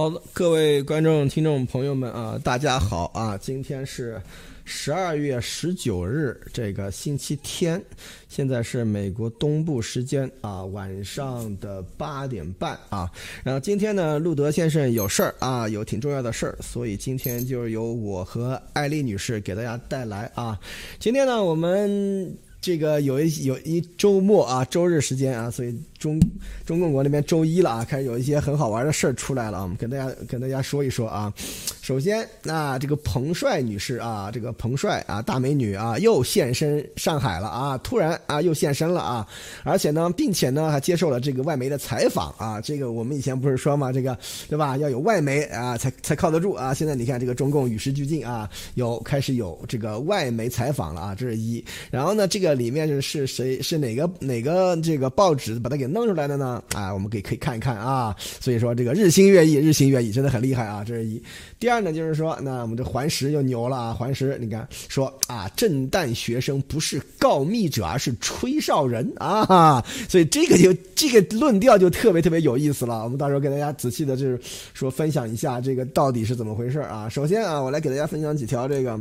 好，各位观众、听众朋友们啊，大家好啊！今天是十二月十九日，这个星期天，现在是美国东部时间啊晚上的八点半啊。然后今天呢，路德先生有事儿啊，有挺重要的事儿，所以今天就由我和艾丽女士给大家带来啊。今天呢，我们这个有一有一周末啊，周日时间啊，所以。中中共国那边周一了啊，开始有一些很好玩的事儿出来了啊，我们跟大家跟大家说一说啊。首先，那这个彭帅女士啊，这个彭帅啊，大美女啊，又现身上海了啊，突然啊又现身了啊，而且呢，并且呢还接受了这个外媒的采访啊。这个我们以前不是说嘛，这个对吧？要有外媒啊，才才靠得住啊。现在你看这个中共与时俱进啊，有开始有这个外媒采访了啊，这是一。然后呢，这个里面就是谁是哪个哪个这个报纸把它给。弄出来的呢？啊，我们可以可以看一看啊。所以说这个日新月异，日新月异真的很厉害啊。这是一。第二呢，就是说，那我们这环石又牛了啊。环石，你看说啊，震旦学生不是告密者，而是吹哨人啊。所以这个就这个论调就特别特别有意思了。我们到时候给大家仔细的，就是说分享一下这个到底是怎么回事啊。首先啊，我来给大家分享几条这个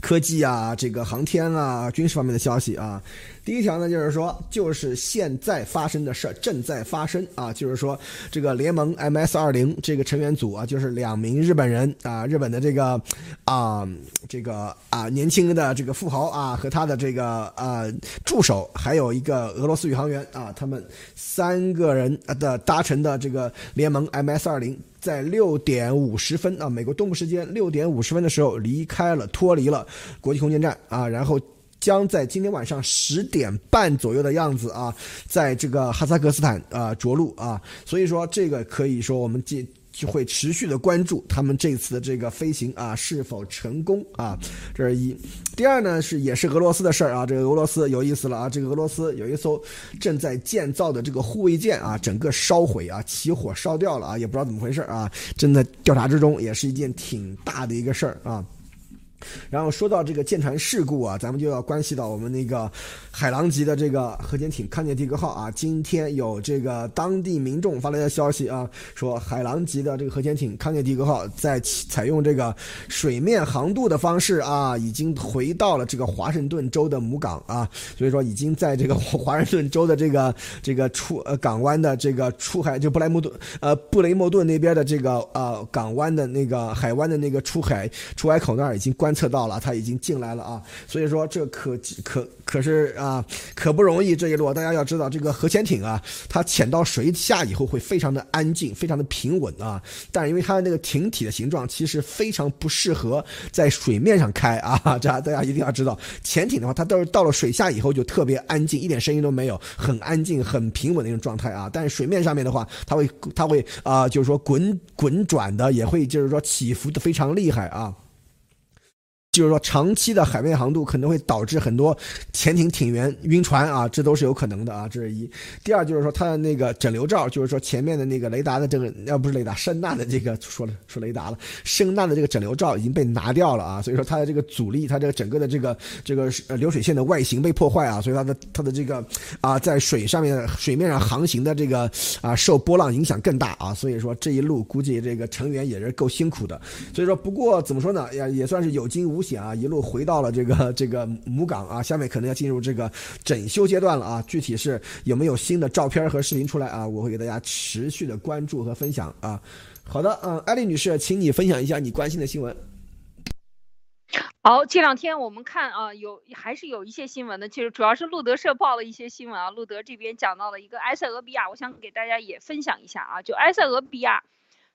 科技啊，这个航天啊，军事方面的消息啊。第一条呢，就是说，就是现在发生的事儿正在发生啊，就是说，这个联盟 MS 二零这个成员组啊，就是两名日本人啊，日本的这个啊，这个啊年轻的这个富豪啊，和他的这个啊助手，还有一个俄罗斯宇航员啊，他们三个人的搭乘的这个联盟 MS 二零，在六点五十分啊，美国东部时间六点五十分的时候离开了，脱离了国际空间站啊，然后。将在今天晚上十点半左右的样子啊，在这个哈萨克斯坦啊着陆啊，所以说这个可以说我们就就会持续的关注他们这次的这个飞行啊是否成功啊，这是一。第二呢是也是俄罗斯的事儿啊，这个俄罗斯有意思了啊，这个俄罗斯有一艘正在建造的这个护卫舰啊，整个烧毁啊，起火烧掉了啊，也不知道怎么回事啊，正在调查之中，也是一件挺大的一个事儿啊。然后说到这个舰船事故啊，咱们就要关系到我们那个海狼级的这个核潜艇康涅狄格号啊。今天有这个当地民众发来的消息啊，说海狼级的这个核潜艇康涅狄格号在采用这个水面航渡的方式啊，已经回到了这个华盛顿州的母港啊。所以说，已经在这个华盛顿州的这个这个出呃港湾的这个出海，就布莱莫顿呃布雷莫顿那边的这个呃港湾的那个海湾的那个出海出海口那儿已经关。观测到了，他已经进来了啊，所以说这可可可是啊，可不容易这一路。大家要知道，这个核潜艇啊，它潜到水下以后会非常的安静，非常的平稳啊。但是因为它的那个艇体的形状，其实非常不适合在水面上开啊。这 大家一定要知道，潜艇的话，它都是到了水下以后就特别安静，一点声音都没有，很安静、很平稳的一种状态啊。但是水面上面的话，它会它会啊，就是说滚滚转的，也会就是说起伏的非常厉害啊。就是说，长期的海面航渡可能会导致很多潜艇艇员晕船啊，这都是有可能的啊。这是一。第二就是说，它的那个整流罩，就是说前面的那个雷达的这个，要不是雷达，声呐的这个说了说雷达了，声呐的这个整流罩已经被拿掉了啊。所以说它的这个阻力，它这个整个的这个这个流水线的外形被破坏啊，所以它的它的这个啊在水上面水面上航行的这个啊受波浪影响更大啊。所以说这一路估计这个成员也是够辛苦的。所以说不过怎么说呢，也也算是有惊无。险啊，一路回到了这个 这个母港啊，下面可能要进入这个整修阶段了啊。具体是有没有新的照片和视频出来啊？我会给大家持续的关注和分享啊。好的，嗯，艾丽女士，请你分享一下你关心的新闻。好，这两天我们看啊，有还是有一些新闻的，其实主要是路德社报了一些新闻啊。路德这边讲到了一个埃塞俄比亚，我想给大家也分享一下啊，就埃塞俄比亚。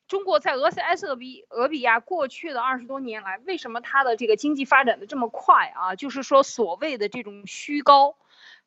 中国在俄塞俄比俄比亚过去的二十多年来，为什么它的这个经济发展的这么快啊？就是说所谓的这种虚高。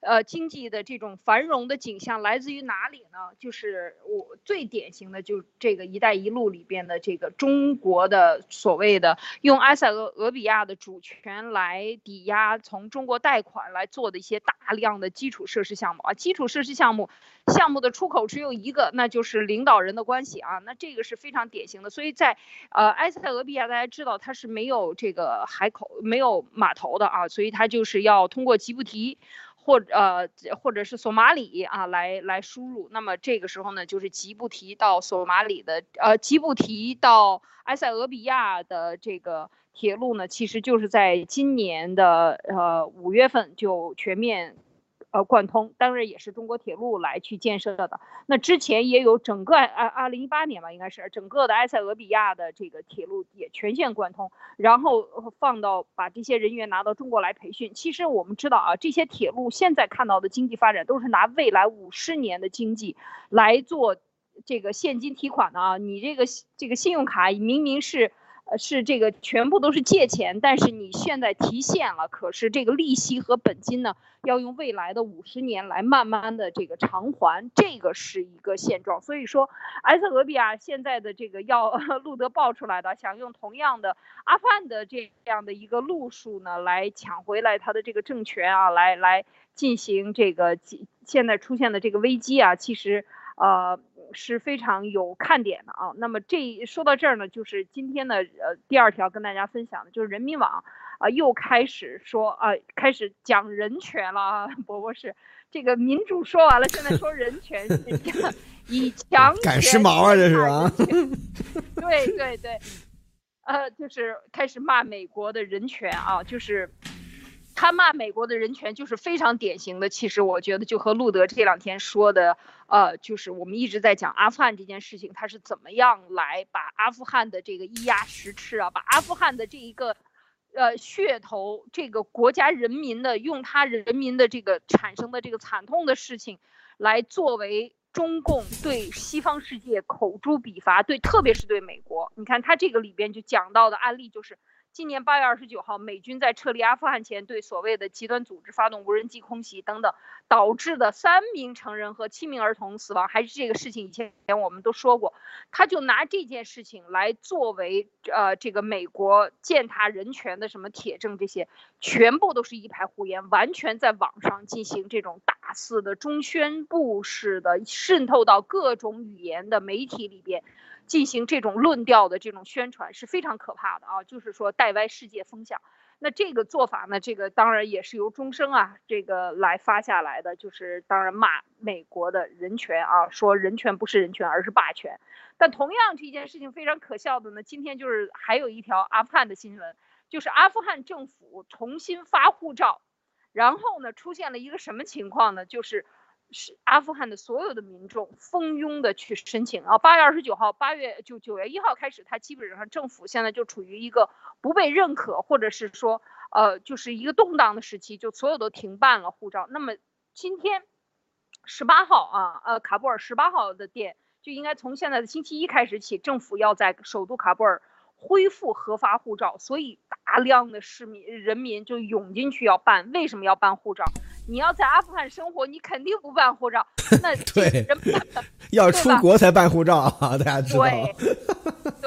呃，经济的这种繁荣的景象来自于哪里呢？就是我最典型的，就这个“一带一路”里边的这个中国的所谓的用埃塞俄俄比亚的主权来抵押，从中国贷款来做的一些大量的基础设施项目啊。基础设施项目项目的出口只有一个，那就是领导人的关系啊。那这个是非常典型的。所以在呃埃塞俄比亚，大家知道它是没有这个海口、没有码头的啊，所以它就是要通过吉布提。或呃或者是索马里啊来来输入。那么这个时候呢，就是吉布提到索马里的呃吉布提到埃塞俄比亚的这个铁路呢，其实就是在今年的呃五月份就全面。呃，贯通当然也是中国铁路来去建设的。那之前也有整个二二零一八年吧，应该是整个的埃塞俄比亚的这个铁路也全线贯通，然后放到把这些人员拿到中国来培训。其实我们知道啊，这些铁路现在看到的经济发展都是拿未来五十年的经济来做这个现金提款的啊。你这个这个信用卡明明是。呃，是这个全部都是借钱，但是你现在提现了，可是这个利息和本金呢，要用未来的五十年来慢慢的这个偿还，这个是一个现状。所以说，埃塞俄比亚现在的这个要 路德爆出来的，想用同样的阿富汗的这样的一个路数呢，来抢回来他的这个政权啊，来来进行这个现在出现的这个危机啊，其实。呃，是非常有看点的啊。那么这说到这儿呢，就是今天的呃第二条跟大家分享的，就是人民网啊又开始说啊，开始讲人权了啊。伯伯是这个民主说完了，现在说人权，以强赶时髦啊，这是啊。对对对，呃，就是开始骂美国的人权啊，就是。他骂美国的人权就是非常典型的，其实我觉得就和路德这两天说的，呃，就是我们一直在讲阿富汗这件事情，他是怎么样来把阿富汗的这个一鸭十吃啊，把阿富汗的这一个，呃，噱头，这个国家人民的用他人民的这个产生的这个惨痛的事情，来作为中共对西方世界口诛笔伐，对，特别是对美国，你看他这个里边就讲到的案例就是。今年八月二十九号，美军在撤离阿富汗前，对所谓的极端组织发动无人机空袭等等，导致的三名成人和七名儿童死亡，还是这个事情以前我们都说过，他就拿这件事情来作为呃这个美国践踏人权的什么铁证，这些全部都是一派胡言，完全在网上进行这种大肆的中宣部式的渗透到各种语言的媒体里边。进行这种论调的这种宣传是非常可怕的啊，就是说带歪世界风向。那这个做法呢，这个当然也是由中生啊这个来发下来的，就是当然骂美国的人权啊，说人权不是人权，而是霸权。但同样这件事情非常可笑的呢，今天就是还有一条阿富汗的新闻，就是阿富汗政府重新发护照，然后呢出现了一个什么情况呢？就是。是阿富汗的所有的民众蜂拥的去申请啊！八月二十九号，八月就九月一号开始，他基本上政府现在就处于一个不被认可，或者是说，呃，就是一个动荡的时期，就所有都停办了护照。那么今天十八号啊，呃，喀布尔十八号的店就应该从现在的星期一开始起，政府要在首都喀布尔恢复核发护照，所以大量的市民人民就涌进去要办。为什么要办护照？你要在阿富汗生活，你肯定不办护照。那对，要出国才办护照啊！大家知道。对，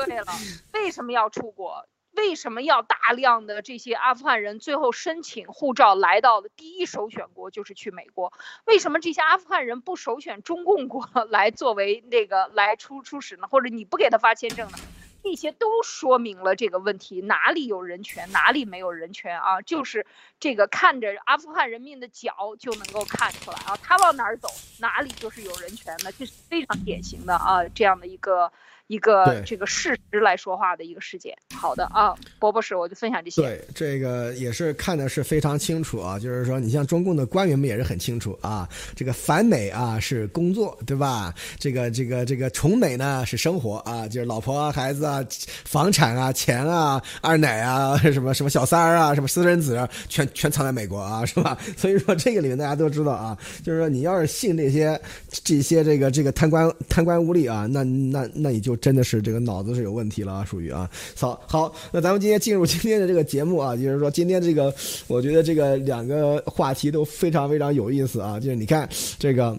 对了，为什么要出国？为什么要大量的这些阿富汗人最后申请护照来到的第一首选国就是去美国？为什么这些阿富汗人不首选中共国 来作为那个来出出使呢？或者你不给他发签证呢？这些都说明了这个问题哪里有人权，哪里没有人权啊？就是这个看着阿富汗人民的脚就能够看出来啊，他往哪儿走，哪里就是有人权的，这是非常典型的啊，这样的一个。一个这个事实来说话的一个事件。好的啊，波博士我就分享这些。对，这个也是看的是非常清楚啊，就是说你像中共的官员们也是很清楚啊，这个反美啊是工作，对吧？这个这个这个崇美呢是生活啊，就是老婆啊、孩子啊、房产啊、钱啊、二奶啊、什么什么小三儿啊、什么私生子啊，全全藏在美国啊，是吧？所以说这个里面大家都知道啊，就是说你要是信这些这些这个这个贪官贪官污吏啊，那那那你就。真的是这个脑子是有问题了啊，属于啊。好，好，那咱们今天进入今天的这个节目啊，就是说今天这个，我觉得这个两个话题都非常非常有意思啊。就是你看这个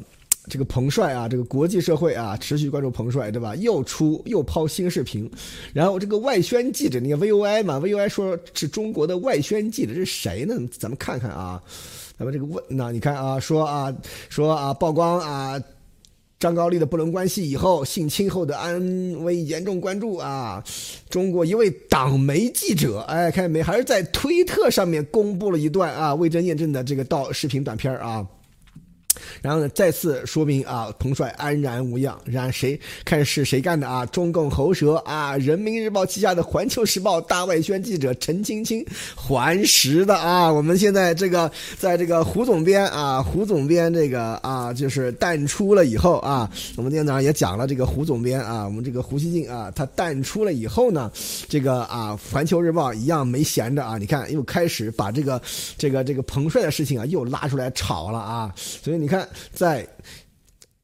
这个彭帅啊，这个国际社会啊持续关注彭帅，对吧？又出又抛新视频，然后这个外宣记者，那个 VOI 嘛，VOI 说是中国的外宣记者，这是谁呢？咱们看看啊，咱们这个问，那你看啊，说啊，说啊，曝光啊。张高丽的不伦关系以后，性侵后的安危严重关注啊！中国一位党媒记者，哎，看见没？还是在推特上面公布了一段啊未真验证的这个盗视频短片啊。然后呢，再次说明啊，彭帅安然无恙。然谁看是谁干的啊？中共喉舌啊，人民日报旗下的环球时报大外宣记者陈青青，环时的啊。我们现在这个在这个胡总编啊，胡总编这个啊，就是淡出了以后啊，我们今天早上也讲了这个胡总编啊，我们这个胡锡进啊，他淡出了以后呢，这个啊，环球日报一样没闲着啊。你看又开始把这个这个这个彭帅的事情啊，又拉出来炒了啊。所以你看。在。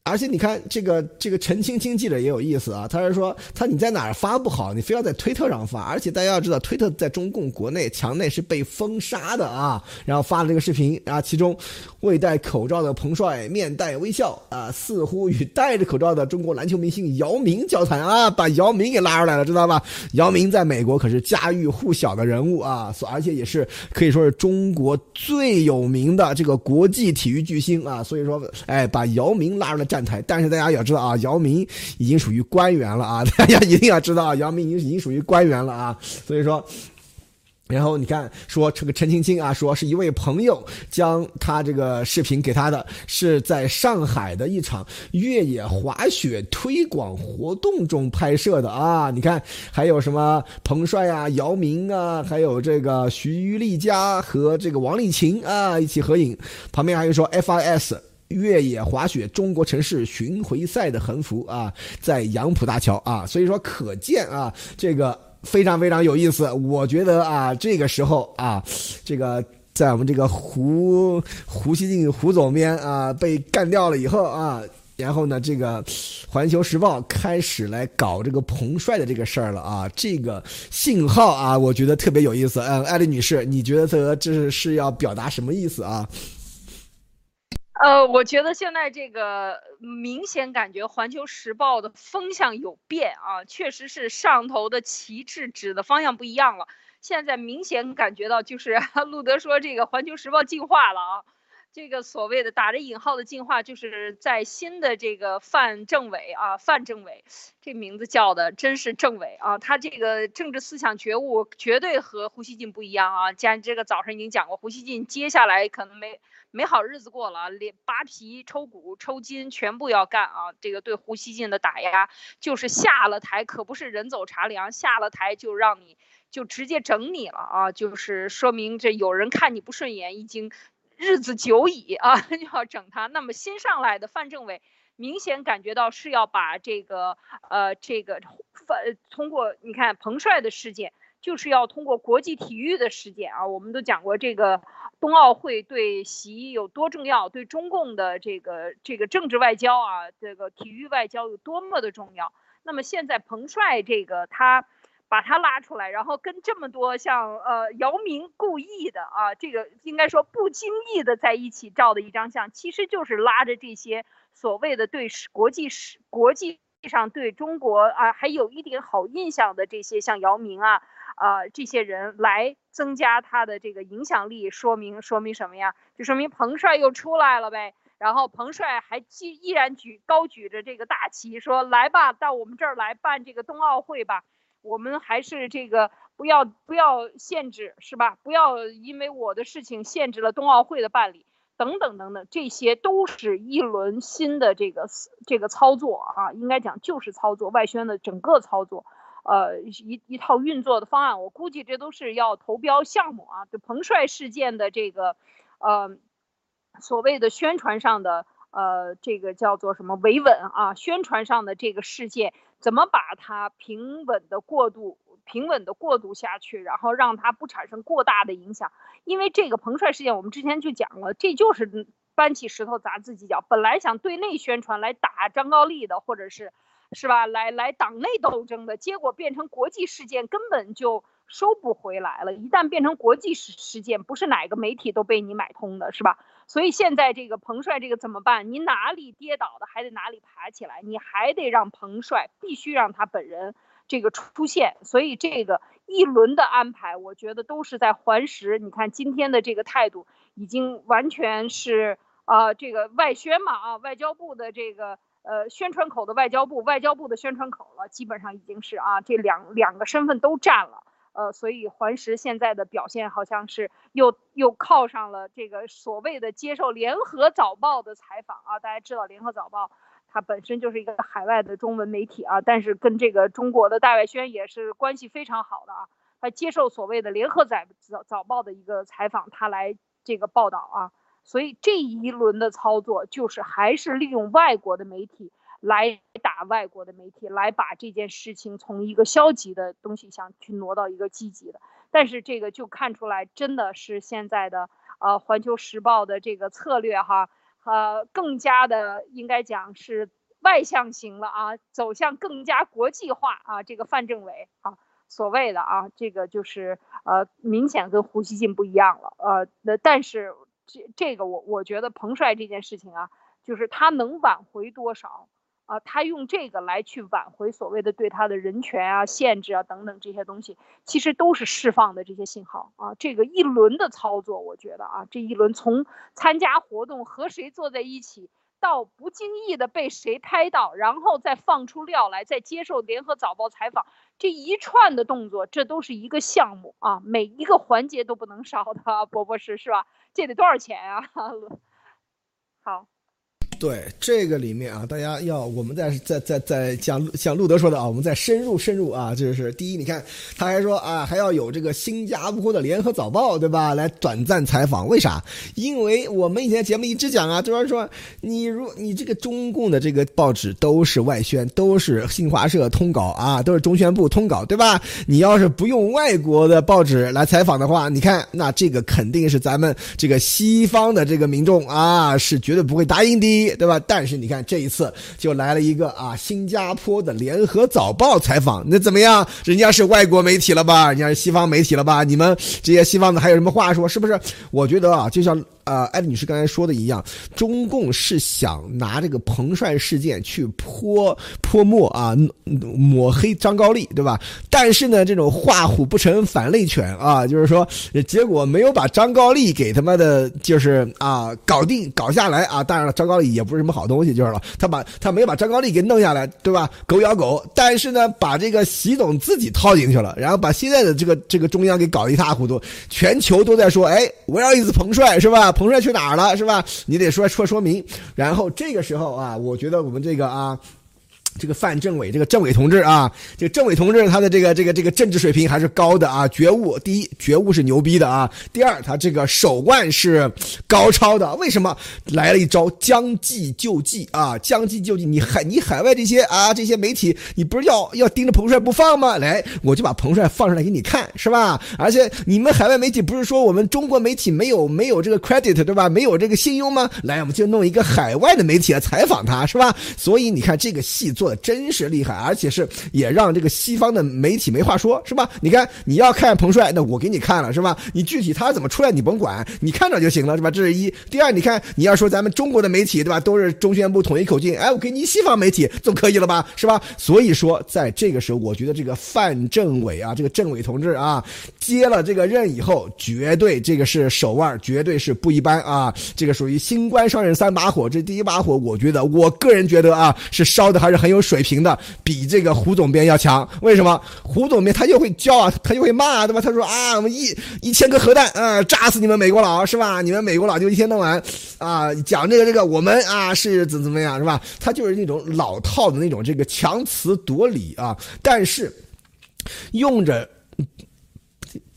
而且你看这个这个陈青青记者也有意思啊，他是说他你在哪儿发不好，你非要在推特上发，而且大家要知道，推特在中共国内墙内是被封杀的啊。然后发了这个视频啊，其中未戴口罩的彭帅面带微笑啊，似乎与戴着口罩的中国篮球明星姚明交谈啊，把姚明给拉出来了，知道吧？姚明在美国可是家喻户晓的人物啊，所而且也是可以说是中国最有名的这个国际体育巨星啊，所以说哎，把姚明拉出来站。台，但是大家要知道啊，姚明已经属于官员了啊，大家一定要知道，姚明已经已经属于官员了啊，所以说，然后你看说这个陈青青啊，说是一位朋友将他这个视频给他的，是在上海的一场越野滑雪推广活动中拍摄的啊，你看还有什么彭帅啊、姚明啊，还有这个徐丽佳和这个王丽琴啊一起合影，旁边还有说 FIS。越野滑雪中国城市巡回赛的横幅啊，在杨浦大桥啊，所以说可见啊，这个非常非常有意思。我觉得啊，这个时候啊，这个在我们这个胡胡锡进胡总编啊被干掉了以后啊，然后呢，这个环球时报开始来搞这个彭帅的这个事儿了啊，这个信号啊，我觉得特别有意思。嗯，艾丽女士，你觉得这是要表达什么意思啊？呃，我觉得现在这个明显感觉《环球时报》的风向有变啊，确实是上头的旗帜指的方向不一样了。现在明显感觉到，就是 路德说这个《环球时报》进化了啊，这个所谓的打着引号的进化，就是在新的这个范政委啊，范政委这名字叫的真是政委啊，他这个政治思想觉悟绝对和胡锡进不一样啊。既然这个早上已经讲过，胡锡进接下来可能没。没好日子过了，连扒皮、抽骨、抽筋全部要干啊！这个对胡锡进的打压，就是下了台可不是人走茶凉，下了台就让你就直接整你了啊！就是说明这有人看你不顺眼，已经日子久矣啊，要整他。那么新上来的范政委，明显感觉到是要把这个呃这个范通过你看彭帅的事件。就是要通过国际体育的事件啊，我们都讲过这个冬奥会对习有多重要，对中共的这个这个政治外交啊，这个体育外交有多么的重要。那么现在彭帅这个他把他拉出来，然后跟这么多像呃姚明故意的啊，这个应该说不经意的在一起照的一张相，其实就是拉着这些所谓的对国际是国际上对中国啊还有一点好印象的这些像姚明啊。啊，这些人来增加他的这个影响力，说明说明什么呀？就说明彭帅又出来了呗。然后彭帅还继依然举高举着这个大旗，说来吧，到我们这儿来办这个冬奥会吧。我们还是这个不要不要限制，是吧？不要因为我的事情限制了冬奥会的办理，等等等等，这些都是一轮新的这个这个操作啊，应该讲就是操作外宣的整个操作。呃，一一套运作的方案，我估计这都是要投标项目啊。就彭帅事件的这个，呃，所谓的宣传上的，呃，这个叫做什么维稳啊？宣传上的这个事件，怎么把它平稳的过渡、平稳的过渡下去，然后让它不产生过大的影响？因为这个彭帅事件，我们之前就讲了，这就是搬起石头砸自己脚。本来想对内宣传来打张高丽的，或者是。是吧？来来党内斗争的结果变成国际事件，根本就收不回来了。一旦变成国际事事件，不是哪个媒体都被你买通的，是吧？所以现在这个彭帅这个怎么办？你哪里跌倒的，还得哪里爬起来，你还得让彭帅必须让他本人这个出现。所以这个一轮的安排，我觉得都是在环时。你看今天的这个态度，已经完全是啊，这个外宣嘛啊，外交部的这个。呃宣传口的外交部，外交部的宣传口了，基本上已经是啊这两两个身份都占了。呃，所以环石现在的表现好像是又又靠上了这个所谓的接受联合早报的采访啊。大家知道联合早报它本身就是一个海外的中文媒体啊，但是跟这个中国的大外宣也是关系非常好的啊。他接受所谓的联合早早早报的一个采访，他来这个报道啊。所以这一轮的操作就是还是利用外国的媒体。来打外国的媒体，来把这件事情从一个消极的东西上去挪到一个积极的，但是这个就看出来，真的是现在的呃《环球时报》的这个策略哈，呃更加的应该讲是外向型了啊，走向更加国际化啊。这个范政委啊，所谓的啊，这个就是呃明显跟胡锡进不一样了，呃那但是这这个我我觉得彭帅这件事情啊，就是他能挽回多少？啊，他用这个来去挽回所谓的对他的人权啊、限制啊等等这些东西，其实都是释放的这些信号啊。这个一轮的操作，我觉得啊，这一轮从参加活动和谁坐在一起，到不经意的被谁拍到，然后再放出料来，再接受联合早报采访，这一串的动作，这都是一个项目啊，每一个环节都不能少的。博博士是吧？这得多少钱啊？好。对这个里面啊，大家要我们在在在在像像路德说的啊，我们再深入深入啊，就是第一，你看他还说啊，还要有这个新加坡的联合早报对吧，来短暂采访，为啥？因为我们以前节目一直讲啊，就是说你如你这个中共的这个报纸都是外宣，都是新华社通稿啊，都是中宣部通稿对吧？你要是不用外国的报纸来采访的话，你看那这个肯定是咱们这个西方的这个民众啊，是绝对不会答应的。对吧？但是你看这一次就来了一个啊，新加坡的联合早报采访，那怎么样？人家是外国媒体了吧？人家是西方媒体了吧？你们这些西方的还有什么话说？是不是？我觉得啊，就像。呃，艾丽女士刚才说的一样，中共是想拿这个彭帅事件去泼泼墨啊，抹黑张高丽，对吧？但是呢，这种画虎不成反类犬啊，就是说，结果没有把张高丽给他妈的，就是啊，搞定搞下来啊。当然了，张高丽也不是什么好东西，就是了。他把他没有把张高丽给弄下来，对吧？狗咬狗，但是呢，把这个习总自己套进去了，然后把现在的这个这个中央给搞得一塌糊涂，全球都在说，哎，我要一次彭帅，是吧？彭帅去哪儿了是吧？你得说说说明。然后这个时候啊，我觉得我们这个啊。这个范政委，这个政委同志啊，这个政委同志他的这个这个这个政治水平还是高的啊，觉悟第一，觉悟是牛逼的啊。第二，他这个手腕是高超的。为什么来了一招将计就计啊？将计就计，你海你海外这些啊这些媒体，你不是要要盯着彭帅不放吗？来，我就把彭帅放出来给你看，是吧？而且你们海外媒体不是说我们中国媒体没有没有这个 credit 对吧？没有这个信用吗？来，我们就弄一个海外的媒体来采访他，是吧？所以你看这个戏做。可真是厉害，而且是也让这个西方的媒体没话说，是吧？你看你要看彭帅，那我给你看了，是吧？你具体他怎么出来你甭管，你看着就行了，是吧？这是一。第二，你看你要说咱们中国的媒体，对吧？都是中宣部统一口径，哎，我给你西方媒体总可以了吧？是吧？所以说，在这个时候，我觉得这个范政委啊，这个政委同志啊，接了这个任以后，绝对这个是手腕，绝对是不一般啊！这个属于新官上任三把火，这第一把火，我觉得我个人觉得啊，是烧的还是很有。水平的比这个胡总编要强，为什么？胡总编他就会教啊，他就会骂，对吧？他说啊，我们一一千颗核弹啊，炸死你们美国佬，是吧？你们美国佬就一天到晚啊讲这个这个，我们啊是怎怎么样，是吧？他就是那种老套的那种这个强词夺理啊，但是用着。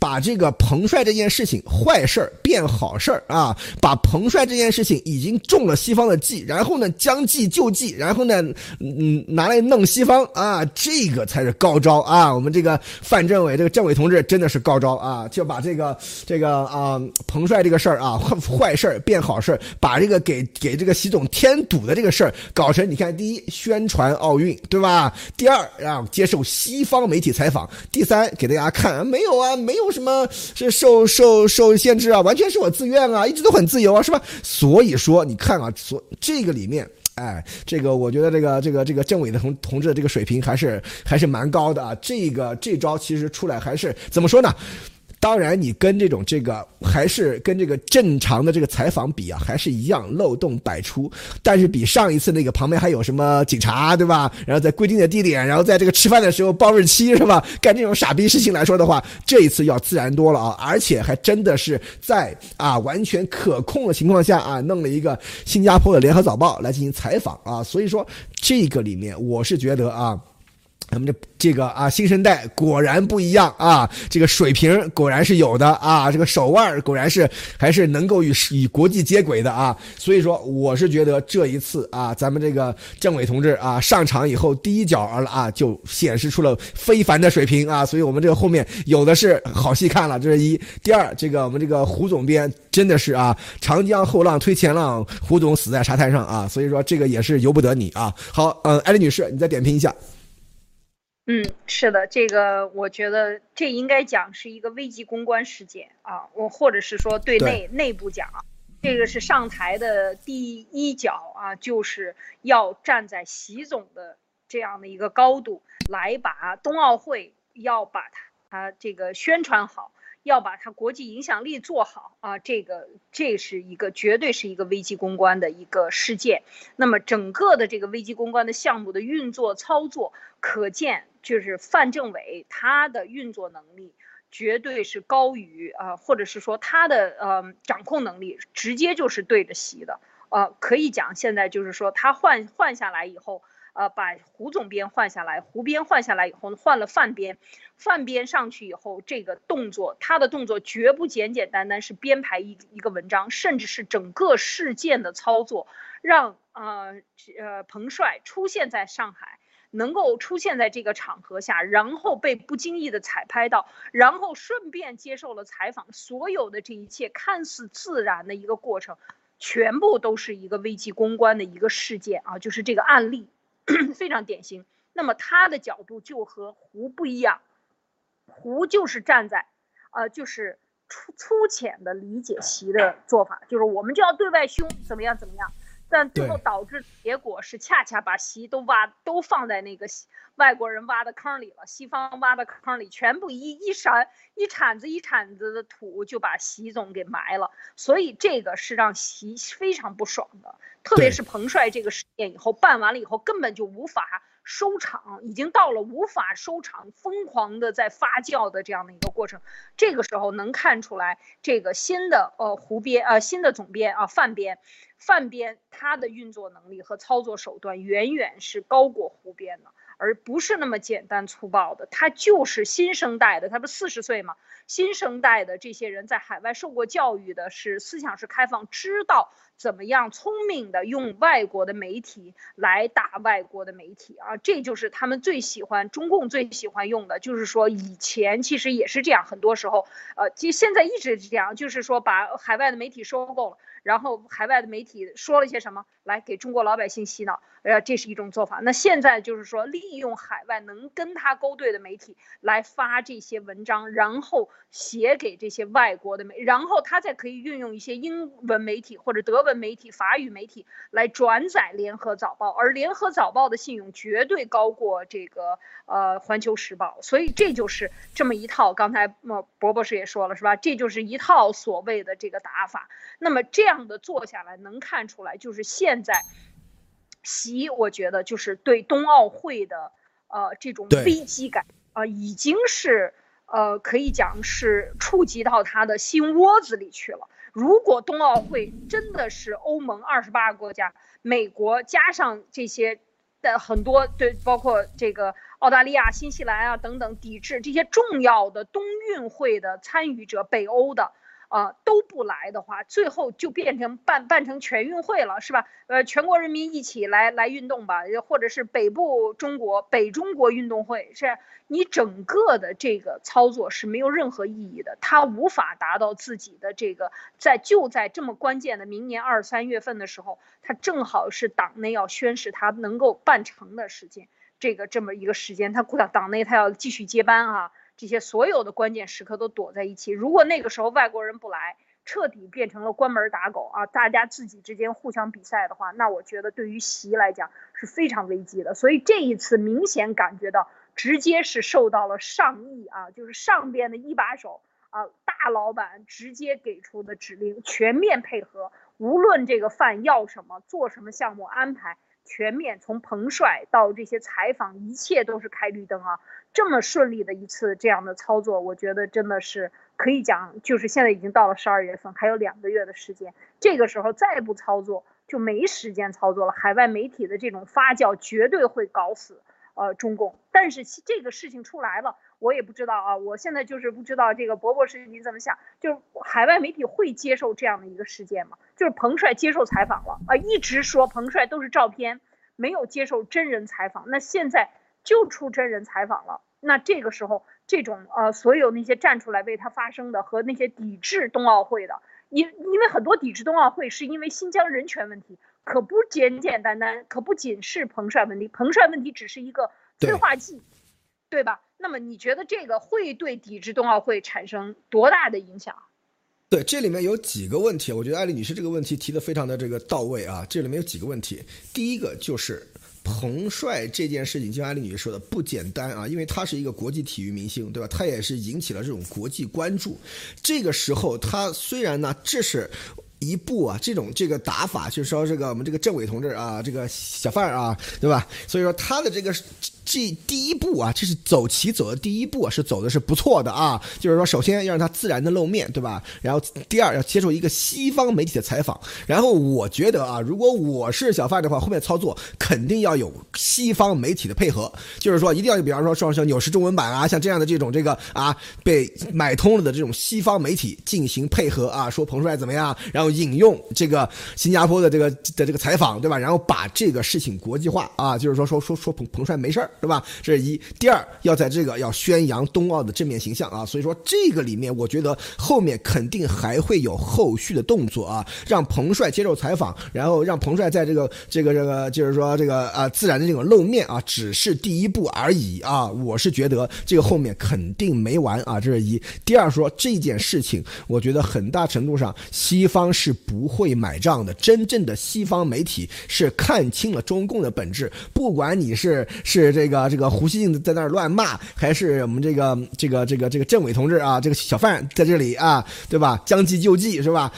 把这个彭帅这件事情坏事儿变好事儿啊！把彭帅这件事情已经中了西方的计，然后呢将计就计，然后呢嗯拿来弄西方啊！这个才是高招啊！我们这个范政委这个政委同志真的是高招啊！就把这个这个啊彭帅这个事儿啊 坏事儿变好事儿，把这个给给这个习总添堵的这个事儿搞成你看，第一宣传奥运对吧？第二让接受西方媒体采访，第三给大家看没有啊没有。什么是受受受限制啊？完全是我自愿啊，一直都很自由啊，是吧？所以说，你看啊，所这个里面，哎，这个我觉得这个这个这个政委的同同志的这个水平还是还是蛮高的啊。这个这招其实出来还是怎么说呢？当然，你跟这种这个还是跟这个正常的这个采访比啊，还是一样漏洞百出。但是比上一次那个旁边还有什么警察，对吧？然后在规定的地点，然后在这个吃饭的时候报日期，是吧？干这种傻逼事情来说的话，这一次要自然多了啊！而且还真的是在啊完全可控的情况下啊，弄了一个新加坡的联合早报来进行采访啊。所以说，这个里面我是觉得啊。咱们这这个啊，新生代果然不一样啊，这个水平果然是有的啊，这个手腕果然是还是能够与与国际接轨的啊，所以说我是觉得这一次啊，咱们这个政委同志啊上场以后第一脚儿啊就显示出了非凡的水平啊，所以我们这个后面有的是好戏看了，这是一。第二，这个我们这个胡总编真的是啊，长江后浪推前浪，胡总死在沙滩上啊，所以说这个也是由不得你啊。好，嗯，艾丽女士，你再点评一下。嗯，是的，这个我觉得这应该讲是一个危机公关事件啊，我或者是说对内内部讲，这个是上台的第一脚啊，就是要站在习总的这样的一个高度来把冬奥会要把它它这个宣传好。要把它国际影响力做好啊，这个这是一个绝对是一个危机公关的一个事件。那么整个的这个危机公关的项目的运作操作，可见就是范政委他的运作能力绝对是高于啊，或者是说他的呃掌控能力直接就是对着席的。呃，可以讲现在就是说他换换下来以后。呃，把胡总编换下来，胡编换下来以后呢，换了范编，范编上去以后，这个动作，他的动作绝不简简单单是编排一一个文章，甚至是整个事件的操作，让呃呃彭帅出现在上海，能够出现在这个场合下，然后被不经意的采拍到，然后顺便接受了采访，所有的这一切看似自然的一个过程，全部都是一个危机公关的一个事件啊，就是这个案例。非常典型，那么他的角度就和胡不一样，胡就是站在，呃，就是粗粗浅的理解习的做法，就是我们就要对外凶，怎么样怎么样。但最后导致结果是，恰恰把席都挖都放在那个外国人挖的坑里了，西方挖的坑里，全部一一铲一铲子一铲子的土就把习总给埋了，所以这个是让习非常不爽的，特别是彭帅这个事件以后办完了以后，根本就无法。收场已经到了无法收场，疯狂的在发酵的这样的一个过程。这个时候能看出来，这个新的呃胡编呃新的总编啊范编，范编他的运作能力和操作手段远远是高过胡编的，而不是那么简单粗暴的。他就是新生代的，他不四十岁嘛？新生代的这些人在海外受过教育的，是思想是开放，知道。怎么样聪明的用外国的媒体来打外国的媒体啊？这就是他们最喜欢，中共最喜欢用的。就是说，以前其实也是这样，很多时候，呃，其实现在一直是这样，就是说把海外的媒体收购了。然后海外的媒体说了些什么来给中国老百姓洗脑？呃，这是一种做法。那现在就是说，利用海外能跟他勾兑的媒体来发这些文章，然后写给这些外国的媒，然后他再可以运用一些英文媒体或者德文媒体、法语媒体来转载《联合早报》，而《联合早报》的信用绝对高过这个呃《环球时报》，所以这就是这么一套。刚才莫博博士也说了，是吧？这就是一套所谓的这个打法。那么这样。的做下来，能看出来，就是现在，习我觉得就是对冬奥会的呃这种危机感啊，已经是呃可以讲是触及到他的心窝子里去了。如果冬奥会真的是欧盟二十八个国家、美国加上这些的很多对，包括这个澳大利亚、新西兰啊等等抵制这些重要的冬运会的参与者，北欧的。啊，都不来的话，最后就变成办办成全运会了，是吧？呃，全国人民一起来来运动吧，或者是北部中国北中国运动会，是你整个的这个操作是没有任何意义的，它无法达到自己的这个在就在这么关键的明年二三月份的时候，它正好是党内要宣誓它能够办成的时间，这个这么一个时间，它党党内它要继续接班啊。这些所有的关键时刻都躲在一起。如果那个时候外国人不来，彻底变成了关门打狗啊，大家自己之间互相比赛的话，那我觉得对于习来讲是非常危机的。所以这一次明显感觉到，直接是受到了上意啊，就是上边的一把手啊大老板直接给出的指令，全面配合，无论这个饭要什么，做什么项目安排，全面从彭帅到这些采访，一切都是开绿灯啊！这么顺利的一次这样的操作，我觉得真的是可以讲，就是现在已经到了十二月份，还有两个月的时间，这个时候再不操作就没时间操作了。海外媒体的这种发酵绝对会搞死呃中共，但是这个事情出来了，我也不知道啊，我现在就是不知道这个博博士你怎么想，就是海外媒体会接受这样的一个事件吗？就是彭帅接受采访了啊，一直说彭帅都是照片，没有接受真人采访，那现在。就出真人采访了，那这个时候，这种呃，所有那些站出来为他发声的和那些抵制冬奥会的，因因为很多抵制冬奥会是因为新疆人权问题，可不简简单单，可不仅是彭帅问题，彭帅问题只是一个催化剂，对吧？那么你觉得这个会对抵制冬奥会产生多大的影响？对，这里面有几个问题，我觉得艾丽女士这个问题提的非常的这个到位啊。这里面有几个问题，第一个就是。彭帅这件事情，就像安丽女士说的，不简单啊，因为他是一个国际体育明星，对吧？他也是引起了这种国际关注。这个时候，他虽然呢，这是一步啊，这种这个打法，就是说这个我们这个政委同志啊，这个小范儿啊，对吧？所以说他的这个。这第一步啊，这是走棋走的第一步啊，是走的是不错的啊。就是说，首先要让他自然的露面对吧？然后第二要接受一个西方媒体的采访。然后我觉得啊，如果我是小范的话，后面操作肯定要有西方媒体的配合。就是说，一定要比方说像像纽时中文版啊，像这样的这种这个啊被买通了的这种西方媒体进行配合啊，说彭帅怎么样，然后引用这个新加坡的这个的这个采访对吧？然后把这个事情国际化啊，就是说说说说彭彭帅没事儿。是吧？这是一。第二，要在这个要宣扬冬奥的正面形象啊，所以说这个里面，我觉得后面肯定还会有后续的动作啊，让彭帅接受采访，然后让彭帅在这个这个这个，就是说这个啊自然的这种露面啊，只是第一步而已啊。我是觉得这个后面肯定没完啊，这是一。第二说这件事情，我觉得很大程度上西方是不会买账的，真正的西方媒体是看清了中共的本质，不管你是是这。这个这个胡锡进在那儿乱骂，还是我们这个这个这个这个政委同志啊，这个小范在这里啊，对吧？将计就计是吧？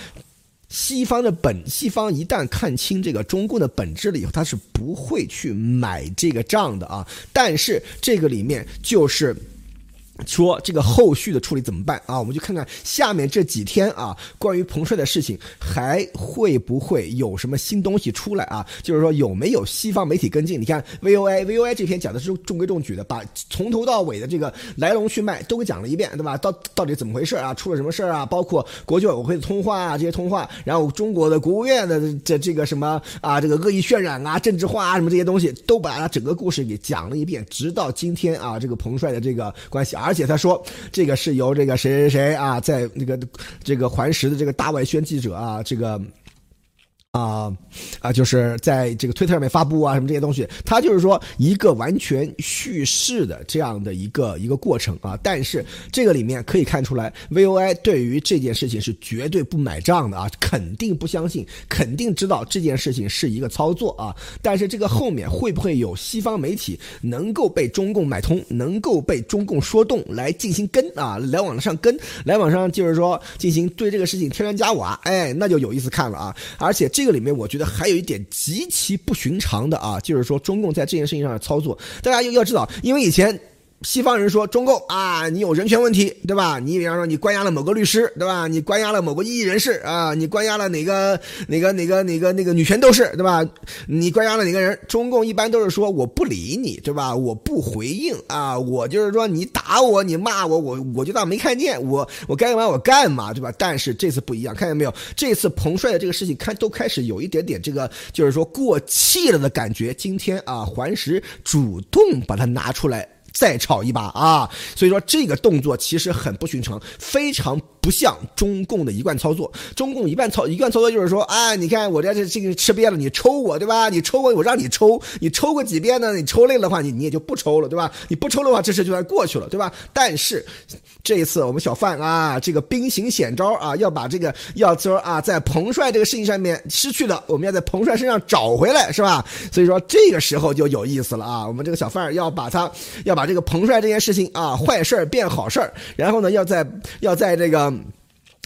西方的本，西方一旦看清这个中共的本质了以后，他是不会去买这个账的啊。但是这个里面就是。说这个后续的处理怎么办啊？我们就看看下面这几天啊，关于彭帅的事情还会不会有什么新东西出来啊？就是说有没有西方媒体跟进？你看 VOA，VOA 这篇讲的是中规中矩的，把从头到尾的这个来龙去脉都给讲了一遍，对吧？到到底怎么回事啊？出了什么事啊？包括国际委员会的通话啊，这些通话，然后中国的国务院的这这个什么啊，这个恶意渲染啊、政治化啊什么这些东西，都把他整个故事给讲了一遍，直到今天啊，这个彭帅的这个关系啊，而且他说，这个是由这个谁谁谁啊，在那个这个环石的这个大外宣记者啊，这个。啊啊，就是在这个推特上面发布啊，什么这些东西，它就是说一个完全叙事的这样的一个一个过程啊。但是这个里面可以看出来，VOI 对于这件事情是绝对不买账的啊，肯定不相信，肯定知道这件事情是一个操作啊。但是这个后面会不会有西方媒体能够被中共买通，能够被中共说动来进行跟啊，来往上跟，来往上就是说进行对这个事情添砖加瓦，哎，那就有意思看了啊。而且这。这个里面，我觉得还有一点极其不寻常的啊，就是说中共在这件事情上的操作，大家要要知道，因为以前。西方人说中共啊，你有人权问题，对吧？你比方说你关押了某个律师，对吧？你关押了某个异议人士啊，你关押了哪个哪个哪个哪个那个女权斗士，对吧？你关押了哪个人？中共一般都是说我不理你，对吧？我不回应啊，我就是说你打我，你骂我，我我就当没看见，我我该干嘛我干嘛，对吧？但是这次不一样，看见没有？这次彭帅的这个事情，看都开始有一点点这个，就是说过气了的感觉。今天啊，环石主动把它拿出来。再炒一把啊！所以说这个动作其实很不寻常，非常不像中共的一贯操作。中共一贯操一贯操作就是说，哎，你看我这这这个吃瘪了，你抽我对吧？你抽我，我让你抽，你抽 过几遍呢？你抽累了的话，你你也就不抽了对吧？你不抽的话，这事就算过去了对吧？但是这一次我们小范啊，这个兵行险招啊，要把这个要说啊，在彭帅这个事情上面失去的，我们要在彭帅身上找回来是吧？所以说这个时候就有意思了啊，我们这个小范要把他要把这个彭帅这件事情啊，坏事变好事然后呢，要在要在这个。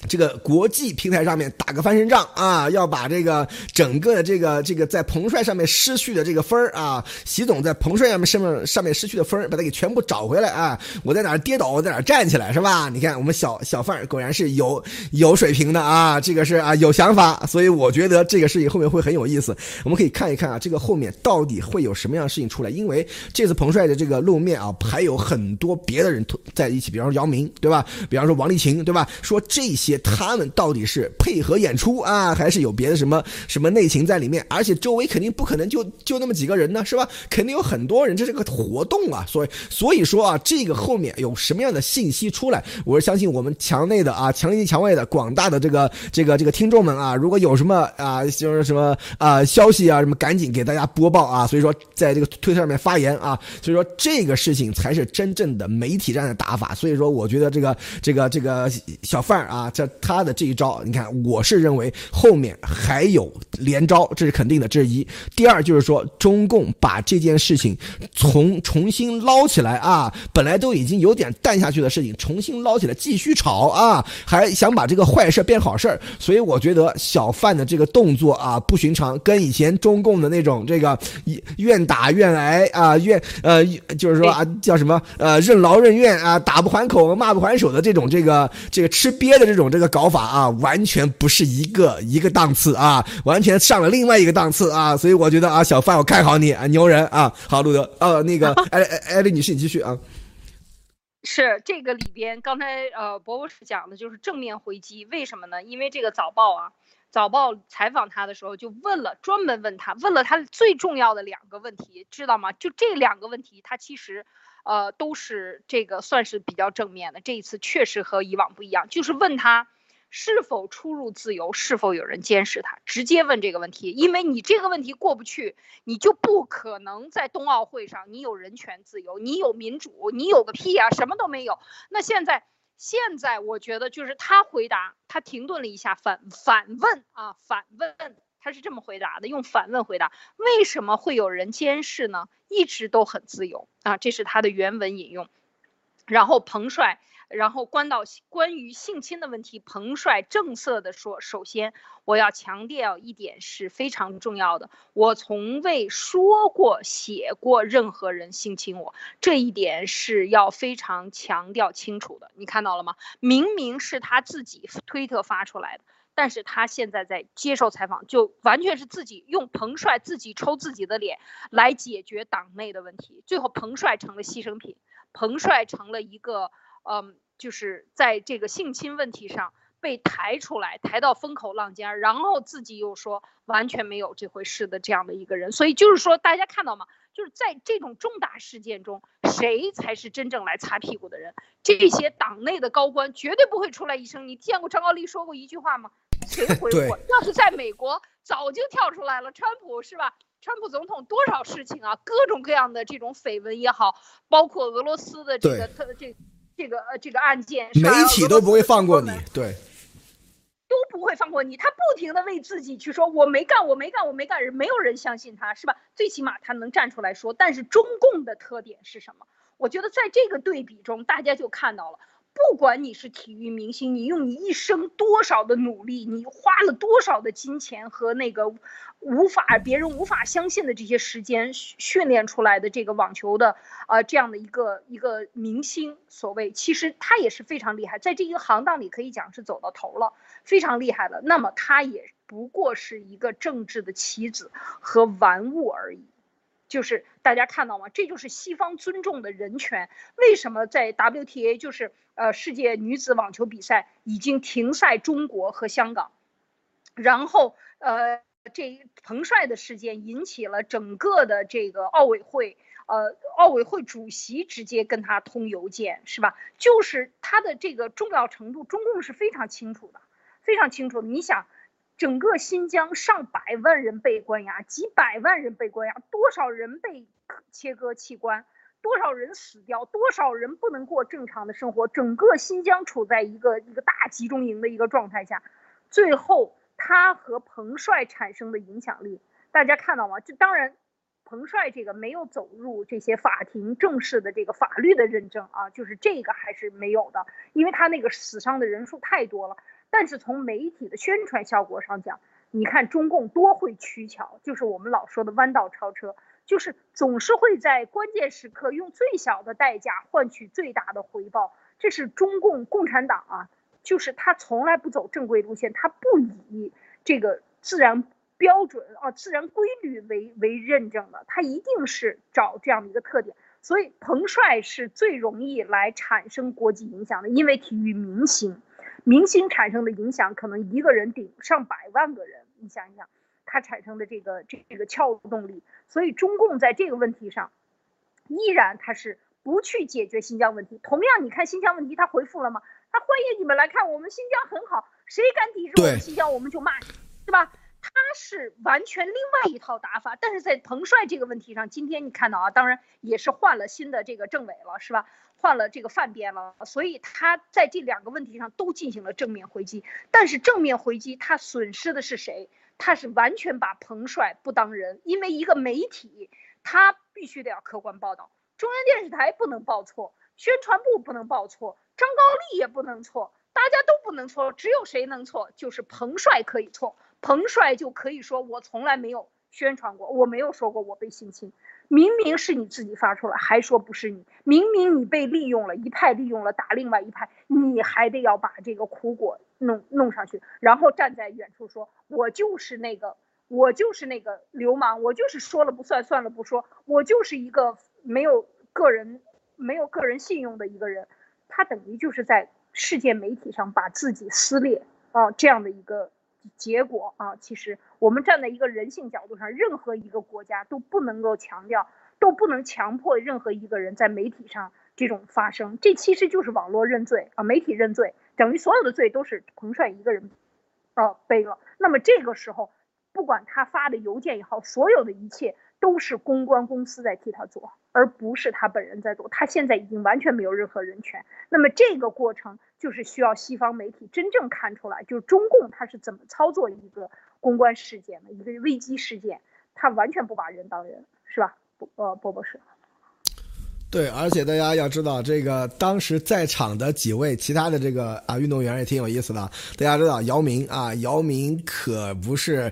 这个国际平台上面打个翻身仗啊，要把这个整个的这个这个在彭帅上面失去的这个分啊，习总在彭帅上面上面上面失去的分，把它给全部找回来啊！我在哪跌倒，我在哪站起来，是吧？你看我们小小范果然是有有水平的啊，这个是啊有想法，所以我觉得这个事情后面会很有意思。我们可以看一看啊，这个后面到底会有什么样的事情出来？因为这次彭帅的这个露面啊，还有很多别的人在一起，比方说姚明，对吧？比方说王励勤，对吧？说这些。些他们到底是配合演出啊，还是有别的什么什么内情在里面？而且周围肯定不可能就就那么几个人呢，是吧？肯定有很多人，这是个活动啊。所以所以说啊，这个后面有什么样的信息出来，我是相信我们墙内的啊，墙内墙外的广大的这个这个这个听众们啊，如果有什么啊，就是什么啊消息啊什么，赶紧给大家播报啊。所以说，在这个推特上面发言啊，所以说这个事情才是真正的媒体战的打法。所以说，我觉得这个这个这个小范儿啊。这他的这一招，你看，我是认为后面还有连招，这是肯定的，这是一。第二就是说，中共把这件事情从重新捞起来啊，本来都已经有点淡下去的事情，重新捞起来继续炒啊，还想把这个坏事变好事所以我觉得小范的这个动作啊不寻常，跟以前中共的那种这个愿打愿挨啊，愿呃就是说啊叫什么呃任劳任怨啊，打不还口骂不还手的这种这个这个吃瘪的这种。这个搞法啊，完全不是一个一个档次啊，完全上了另外一个档次啊，所以我觉得啊，小范，我看好你啊，牛人啊，好，路德，呃，那个 艾艾艾丽女士，你继续啊。是这个里边，刚才呃，博博士讲的就是正面回击，为什么呢？因为这个早报啊，早报采访他的时候就问了，专门问他，问了他最重要的两个问题，知道吗？就这两个问题，他其实。呃，都是这个算是比较正面的。这一次确实和以往不一样，就是问他是否出入自由，是否有人监视他，直接问这个问题。因为你这个问题过不去，你就不可能在冬奥会上你有人权自由，你有民主，你有个屁啊，什么都没有。那现在，现在我觉得就是他回答，他停顿了一下，反反问啊，反问。他是这么回答的，用反问回答：为什么会有人监视呢？一直都很自由啊，这是他的原文引用。然后彭帅，然后关到关于性侵的问题，彭帅正色的说：首先，我要强调一点是非常重要的，我从未说过、写过任何人性侵我，这一点是要非常强调清楚的。你看到了吗？明明是他自己推特发出来的。但是他现在在接受采访，就完全是自己用彭帅自己抽自己的脸来解决党内的问题，最后彭帅成了牺牲品，彭帅成了一个，嗯，就是在这个性侵问题上被抬出来，抬到风口浪尖，然后自己又说完全没有这回事的这样的一个人，所以就是说大家看到吗？就是在这种重大事件中，谁才是真正来擦屁股的人？这些党内的高官绝对不会出来一声。你见过张高丽说过一句话吗？谁回复？要是在美国，早就跳出来了。川普是吧？川普总统多少事情啊？各种各样的这种绯闻也好，包括俄罗斯的这个特这这个呃这个案件，媒体都不会放过你，对，都不会放过你。他不停的为自己去说我没干，我没干，我没干，人没有人相信他，是吧？最起码他能站出来说。但是中共的特点是什么？我觉得在这个对比中，大家就看到了。不管你是体育明星，你用你一生多少的努力，你花了多少的金钱和那个无法别人无法相信的这些时间训练出来的这个网球的呃这样的一个一个明星，所谓其实他也是非常厉害，在这一个行当里可以讲是走到头了，非常厉害了。那么他也不过是一个政治的棋子和玩物而已。就是大家看到吗？这就是西方尊重的人权。为什么在 WTA 就是呃世界女子网球比赛已经停赛中国和香港，然后呃这彭帅的事件引起了整个的这个奥委会呃，奥委会主席直接跟他通邮件，是吧？就是他的这个重要程度，中共是非常清楚的，非常清楚。你想，整个新疆上百万人被关押，几百万人被关押，多少人被切割器官，多少人死掉，多少人不能过正常的生活，整个新疆处在一个一个大集中营的一个状态下，最后他和彭帅产生的影响力，大家看到吗？这当然。彭帅这个没有走入这些法庭正式的这个法律的认证啊，就是这个还是没有的，因为他那个死伤的人数太多了。但是从媒体的宣传效果上讲，你看中共多会取巧，就是我们老说的弯道超车，就是总是会在关键时刻用最小的代价换取最大的回报。这是中共共产党啊，就是他从来不走正规路线，他不以这个自然。标准啊，自然规律为为认证的，他一定是找这样的一个特点，所以彭帅是最容易来产生国际影响的，因为体育明星，明星产生的影响可能一个人顶上百万个人，你想一想，他产生的这个这这个撬动力，所以中共在这个问题上，依然他是不去解决新疆问题。同样，你看新疆问题，他回复了吗？他欢迎你们来看，我们新疆很好，谁敢抵制我们新疆，我们就骂，是吧？他是完全另外一套打法，但是在彭帅这个问题上，今天你看到啊，当然也是换了新的这个政委了，是吧？换了这个范编了，所以他在这两个问题上都进行了正面回击。但是正面回击他损失的是谁？他是完全把彭帅不当人，因为一个媒体他必须得要客观报道，中央电视台不能报错，宣传部不能报错，张高丽也不能错，大家都不能错，只有谁能错？就是彭帅可以错。彭帅就可以说我从来没有宣传过，我没有说过我被性侵，明明是你自己发出来，还说不是你，明明你被利用了，一派利用了打另外一派，你还得要把这个苦果弄弄上去，然后站在远处说，我就是那个，我就是那个流氓，我就是说了不算，算了不说，我就是一个没有个人没有个人信用的一个人，他等于就是在世界媒体上把自己撕裂啊，这样的一个。结果啊，其实我们站在一个人性角度上，任何一个国家都不能够强调，都不能强迫任何一个人在媒体上这种发声。这其实就是网络认罪啊，媒体认罪，等于所有的罪都是彭帅一个人，啊背了。那么这个时候，不管他发的邮件也好，所有的一切。都是公关公司在替他做，而不是他本人在做。他现在已经完全没有任何人权。那么这个过程就是需要西方媒体真正看出来，就是中共他是怎么操作一个公关事件的一个危机事件，他完全不把人当人，是吧？波呃波博士。对，而且大家要知道，这个当时在场的几位其他的这个啊运动员也挺有意思的。大家知道姚明啊，姚明可不是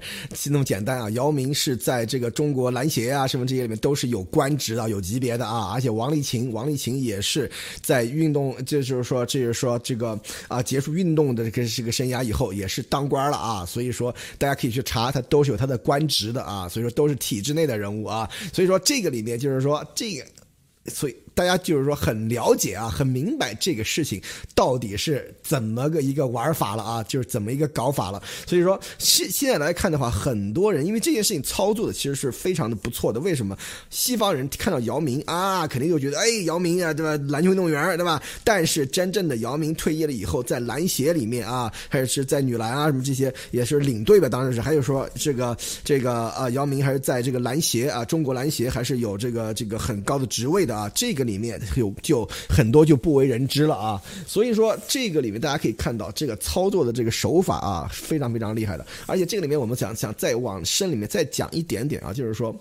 那么简单啊，姚明是在这个中国篮协啊什么这些里面都是有官职的、有级别的啊。而且王励勤，王励勤也是在运动，这就是说，这就是说这个啊结束运动的这个这个生涯以后，也是当官了啊。所以说大家可以去查，他都是有他的官职的啊。所以说都是体制内的人物啊。所以说这个里面就是说这个。所以大家就是说很了解啊，很明白这个事情到底是怎么个一个玩法了啊，就是怎么一个搞法了。所以说现现在来看的话，很多人因为这件事情操作的其实是非常的不错的。为什么？西方人看到姚明啊，肯定就觉得哎，姚明啊，对吧？篮球运动员，对吧？但是真正的姚明退役了以后，在篮协里面啊，还是在女篮啊什么这些也是领队吧，当然是。还有说这个这个啊，姚明还是在这个篮协啊，中国篮协还是有这个这个很高的职位的。啊，这个里面 有就很多就不为人知了啊，所以说这个里面大家可以看到这个操作的这个手法啊，非常非常厉害的。而且这个里面我们想想再往深里面再讲一点点啊，就是说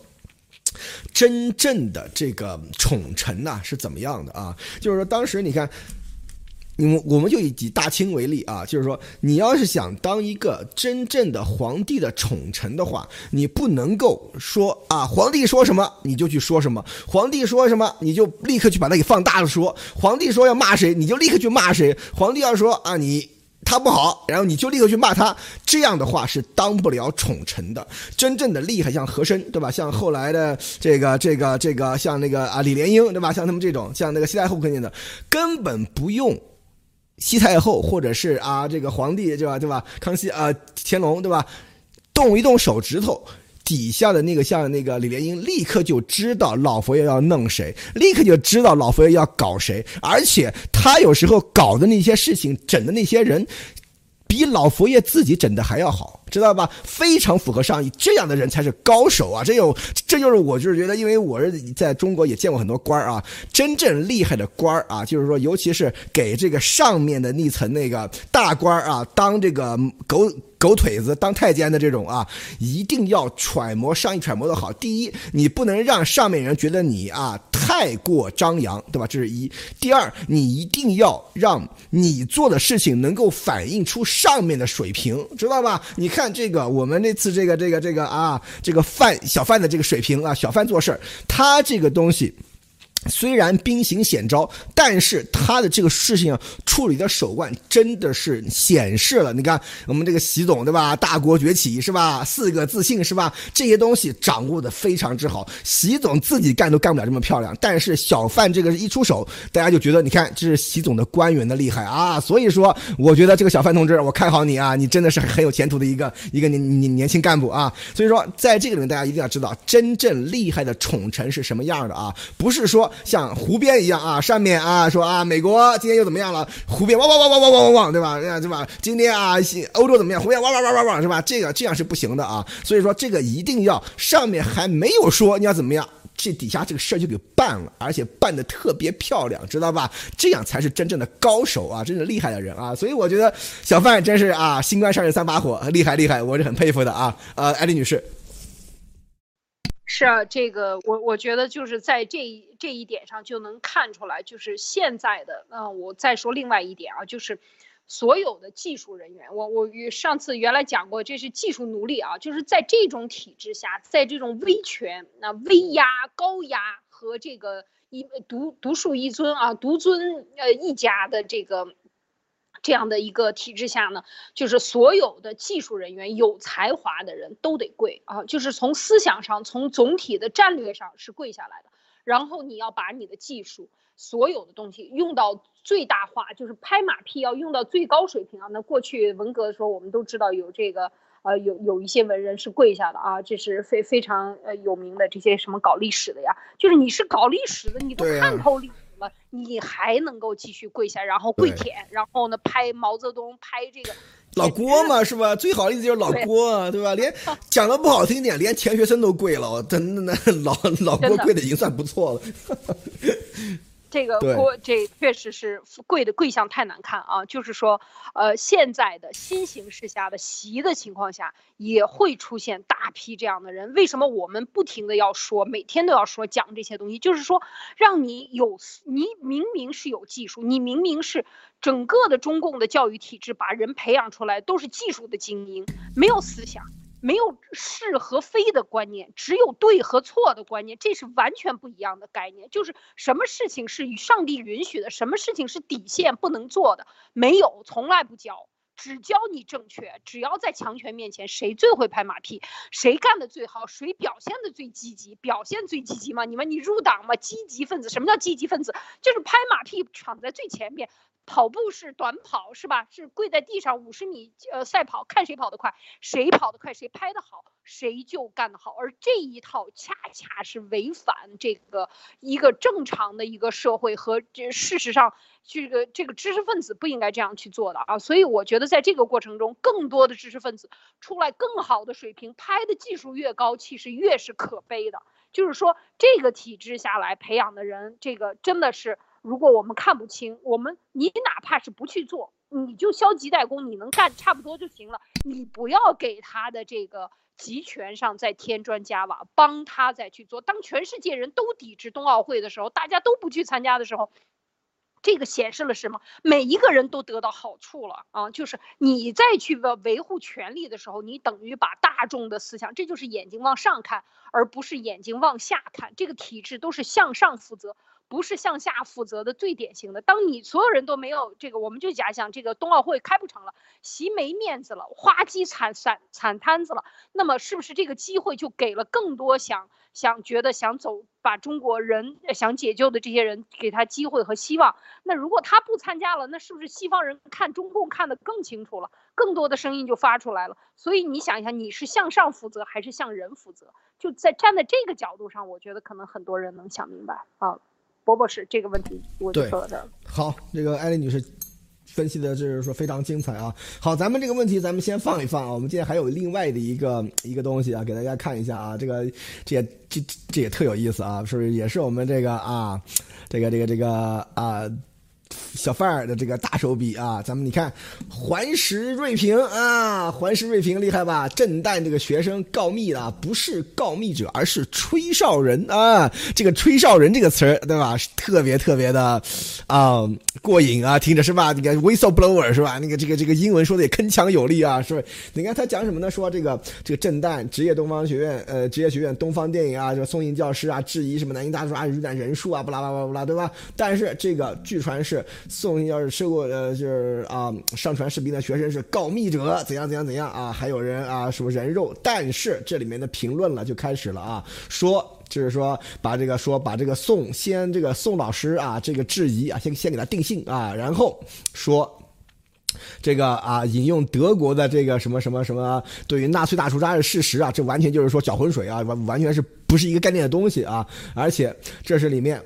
真正的这个宠臣呐是怎么样的啊？就是说当时你看。我我们就以以大清为例啊，就是说，你要是想当一个真正的皇帝的宠臣的话，你不能够说啊，皇帝说什么你就去说什么，皇帝说什么你就立刻去把它给放大了说，皇帝说要骂谁你就立刻去骂谁，皇帝要说啊你他不好，然后你就立刻去骂他，这样的话是当不了宠臣的。真正的厉害像和珅对吧？像后来的这个这个这个像那个啊李莲英对吧？像他们这种像那个西太后肯定的，根本不用。西太后，或者是啊，这个皇帝，对吧？对吧？康熙啊，乾隆，对吧？动一动手指头，底下的那个像那个李莲英，立刻就知道老佛爷要弄谁，立刻就知道老佛爷要搞谁，而且他有时候搞的那些事情，整的那些人。比老佛爷自己整的还要好，知道吧？非常符合上意，这样的人才是高手啊！这有，这就是我就是觉得，因为我是在中国也见过很多官儿啊，真正厉害的官儿啊，就是说，尤其是给这个上面的那层那个大官儿啊，当这个狗。狗腿子当太监的这种啊，一定要揣摩上意揣摩的好。第一，你不能让上面人觉得你啊太过张扬，对吧？这是一。第二，你一定要让你做的事情能够反映出上面的水平，知道吧？你看这个，我们那次这个这个这个啊，这个范小范的这个水平啊，小范做事儿，他这个东西。虽然兵行险招，但是他的这个事情处理的手腕真的是显示了。你看我们这个习总对吧？大国崛起是吧？四个自信是吧？这些东西掌握的非常之好。习总自己干都干不了这么漂亮，但是小范这个一出手，大家就觉得你看这是习总的官员的厉害啊。所以说，我觉得这个小范同志，我看好你啊，你真的是很有前途的一个一个年年年轻干部啊。所以说，在这个里面，大家一定要知道，真正厉害的宠臣是什么样的啊？不是说。像湖边一样啊，上面啊说啊，美国今天又怎么样了？湖边汪汪汪汪汪汪汪汪，对吧？对吧？今天啊，欧洲怎么样？湖边汪汪汪汪汪，是吧？这个这样是不行的啊。所以说这个一定要上面还没有说你要怎么样，这底下这个事儿就给办了，而且办的特别漂亮，知道吧？这样才是真正的高手啊，真正厉害的人啊。所以我觉得小范真是啊，新官上任三把火，厉害厉害，我是很佩服的啊。呃，艾丽女士。是啊，这个我我觉得就是在这一这一点上就能看出来，就是现在的，嗯，我再说另外一点啊，就是所有的技术人员，我我与上次原来讲过，这是技术奴隶啊，就是在这种体制下，在这种威权、那威压、高压和这个一独独树一尊啊，独尊呃一家的这个。这样的一个体制下呢，就是所有的技术人员、有才华的人都得跪啊，就是从思想上、从总体的战略上是跪下来的。然后你要把你的技术所有的东西用到最大化，就是拍马屁要用到最高水平啊。那过去文革的时候，我们都知道有这个呃有有一些文人是跪下的啊，这是非非常呃有名的这些什么搞历史的呀，就是你是搞历史的，你都看透历。你还能够继续跪下，然后跪舔，然后呢拍毛泽东，拍这个老郭嘛，是吧？最好的例子就是老郭，对吧？连 讲的不好听点，连钱学森都跪了，真的那老老郭跪的已经算不错了。这个锅这确实是贵的贵相太难看啊！就是说，呃，现在的新形势下的习的情况下，也会出现大批这样的人。为什么我们不停的要说，每天都要说讲这些东西？就是说，让你有你明明是有技术，你明明是整个的中共的教育体制把人培养出来都是技术的精英，没有思想。没有是和非的观念，只有对和错的观念，这是完全不一样的概念。就是什么事情是与上帝允许的，什么事情是底线不能做的，没有，从来不教，只教你正确。只要在强权面前，谁最会拍马屁，谁干的最好，谁表现的最积极，表现最积极嘛？你们你入党嘛？积极分子，什么叫积极分子？就是拍马屁闯在最前面。跑步是短跑是吧？是跪在地上五十米呃赛跑，看谁跑得快，谁跑得快，谁拍得好，谁就干得好。而这一套恰恰是违反这个一个正常的一个社会和这事实上这个这个知识分子不应该这样去做的啊。所以我觉得在这个过程中，更多的知识分子出来更好的水平，拍的技术越高，其实越是可悲的。就是说这个体制下来培养的人，这个真的是。如果我们看不清，我们你哪怕是不去做，你就消极怠工，你能干差不多就行了。你不要给他的这个集权上再添砖加瓦，帮他再去做。当全世界人都抵制冬奥会的时候，大家都不去参加的时候，这个显示了什么？每一个人都得到好处了啊！就是你再去维维护权利的时候，你等于把大众的思想，这就是眼睛往上看，而不是眼睛往下看。这个体制都是向上负责。不是向下负责的最典型的。当你所有人都没有这个，我们就假想这个冬奥会开不成了，席没面子了，花鸡惨惨惨摊子了，那么是不是这个机会就给了更多想想觉得想走把中国人想解救的这些人给他机会和希望？那如果他不参加了，那是不是西方人看中共看得更清楚了，更多的声音就发出来了？所以你想一下，你是向上负责还是向人负责？就在站在这个角度上，我觉得可能很多人能想明白啊。博博士这个问题，我就说到这儿。好，这个艾丽女士分析的就是说非常精彩啊。好，咱们这个问题咱们先放一放啊。我们今天还有另外的一个一个东西啊，给大家看一下啊。这个这也这这也特有意思啊，是不是？也是我们这个啊，这个这个这个啊。小范儿的这个大手笔啊，咱们你看，环石锐平啊，环石锐平厉害吧？震旦这个学生告密了，不是告密者，而是吹哨人啊。这个吹哨人这个词儿，对吧？是特别特别的啊过瘾啊，听着是吧？你看 whistleblower 是吧？那个这个这个英文说的也铿锵有力啊，是吧？你看他讲什么呢？说这个这个震旦职业东方学院呃职业学院东方电影啊，这个松影教师啊，质疑什么南京大屠杀遇难人数啊，不啦不啦不啦，对吧？但是这个据传是。是宋要是吃过呃，就是啊，上传视频的学生是告密者，怎样怎样怎样啊？还有人啊，什么人肉？但是这里面的评论了就开始了啊，说就是说把这个说把这个宋先这个宋老师啊，这个质疑啊，先先给他定性啊，然后说这个啊，引用德国的这个什么什么什么，对于纳粹大屠杀的事实啊，这完全就是说搅浑水啊，完完全是不是一个概念的东西啊？而且这是里面。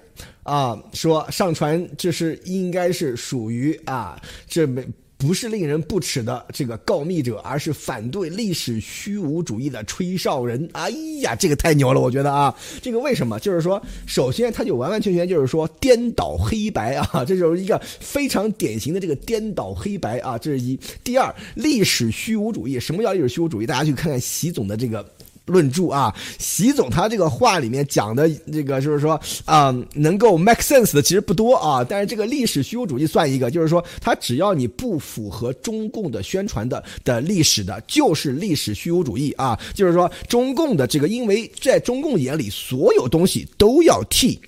啊，说上传这是应该是属于啊，这没不是令人不齿的这个告密者，而是反对历史虚无主义的吹哨人。哎呀，这个太牛了，我觉得啊，这个为什么？就是说，首先他就完完全全就是说颠倒黑白啊，这就是一个非常典型的这个颠倒黑白啊，这是一。第二，历史虚无主义，什么叫历史虚无主义？大家去看看习总的这个。论著啊，习总他这个话里面讲的这个就是说啊，能够 make sense 的其实不多啊，但是这个历史虚无主义算一个，就是说他只要你不符合中共的宣传的的历史的，就是历史虚无主义啊，就是说中共的这个，因为在中共眼里，所有东西都要替。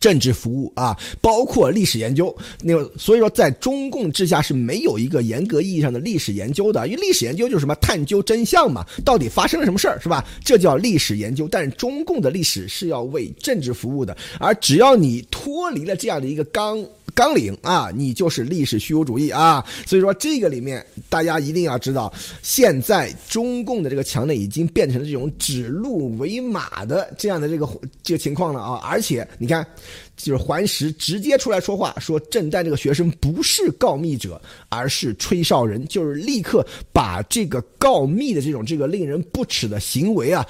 政治服务啊，包括历史研究，那个所以说，在中共之下是没有一个严格意义上的历史研究的，因为历史研究就是什么探究真相嘛，到底发生了什么事儿是吧？这叫历史研究。但是中共的历史是要为政治服务的，而只要你脱离了这样的一个纲。纲领啊，你就是历史虚无主义啊！所以说这个里面大家一定要知道，现在中共的这个墙内已经变成了这种指鹿为马的这样的这个 这个情况了啊！而且你看，就是环石直接出来说话，说震旦这个学生不是告密者，而是吹哨人，就是立刻把这个告密的这种这个令人不齿的行为啊。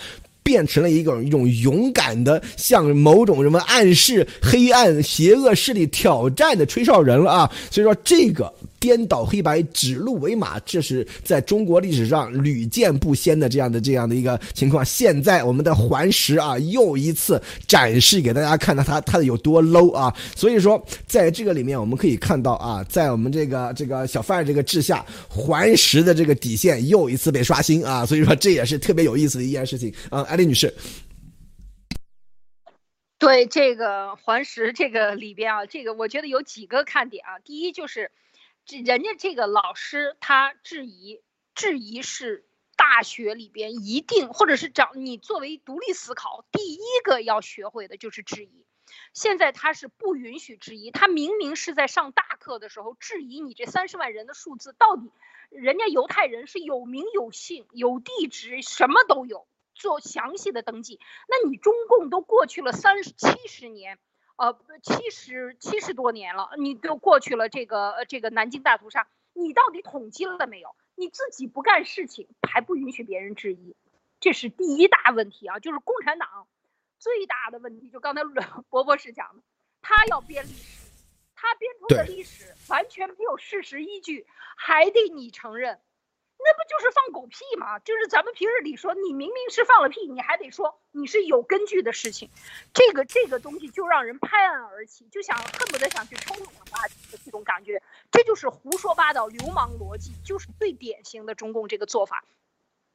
变成了一个一种勇敢的，向某种什么暗示黑暗邪恶势力挑战的吹哨人了啊！所以说这个。颠倒黑白、指鹿为马，这是在中国历史上屡见不鲜的这样的这样的一个情况。现在我们的环石啊，又一次展示给大家看到它它有多 low 啊！所以说，在这个里面我们可以看到啊，在我们这个这个小范这个治下，环石的这个底线又一次被刷新啊！所以说这也是特别有意思的一件事情啊，艾丽女士。对这个环石这个里边啊，这个我觉得有几个看点啊，第一就是。人家这个老师他质疑，质疑是大学里边一定，或者是找你作为独立思考，第一个要学会的就是质疑。现在他是不允许质疑，他明明是在上大课的时候质疑你这三十万人的数字到底，人家犹太人是有名有姓有地址什么都有，做详细的登记。那你中共都过去了三十七十年。呃，七十七十多年了，你都过去了这个呃这个南京大屠杀，你到底统计了没有？你自己不干事情，还不允许别人质疑，这是第一大问题啊！就是共产党最大的问题，就刚才 博博士讲的，他要编历史，他编出的历史完全没有事实依据，还得你承认。那不就是放狗屁吗？就是咱们平日里说，你明明是放了屁，你还得说你是有根据的事情，这个这个东西就让人拍案而起，就想恨不得想去抽你两巴的这种感觉，这就是胡说八道、流氓逻辑，就是最典型的中共这个做法。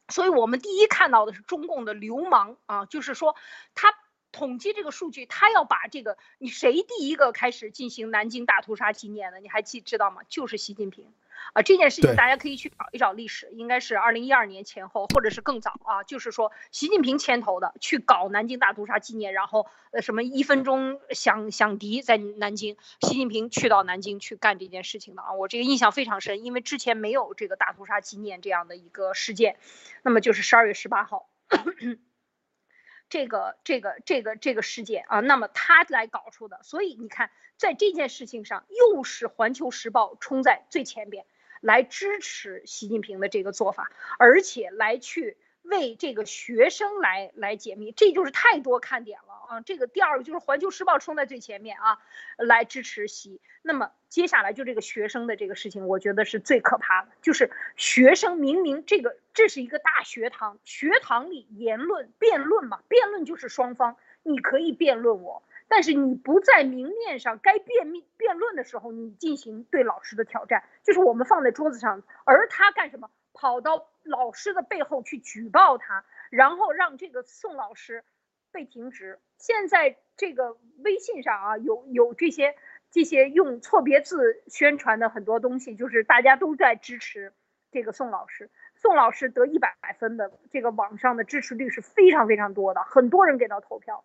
所以我们第一看到的是中共的流氓啊，就是说他统计这个数据，他要把这个你谁第一个开始进行南京大屠杀纪念的？你还记知道吗？就是习近平。啊，这件事情大家可以去找一找历史，应该是二零一二年前后，或者是更早啊。就是说，习近平牵头的去搞南京大屠杀纪念，然后呃什么一分钟响响笛在南京，习近平去到南京去干这件事情的啊。我这个印象非常深，因为之前没有这个大屠杀纪念这样的一个事件。那么就是十二月十八号，这个这个这个这个事件啊，那么他来搞出的。所以你看，在这件事情上，又是环球时报冲在最前边。来支持习近平的这个做法，而且来去为这个学生来来解密，这就是太多看点了啊！这个第二个就是《环球时报》冲在最前面啊，来支持习。那么接下来就这个学生的这个事情，我觉得是最可怕的，就是学生明明这个这是一个大学堂，学堂里言论辩论嘛，辩论就是双方你可以辩论我。但是你不在明面上该辩辩辩论的时候，你进行对老师的挑战，就是我们放在桌子上，而他干什么？跑到老师的背后去举报他，然后让这个宋老师被停职。现在这个微信上啊，有有这些这些用错别字宣传的很多东西，就是大家都在支持这个宋老师。宋老师得一百分的这个网上的支持率是非常非常多的，很多人给他投票。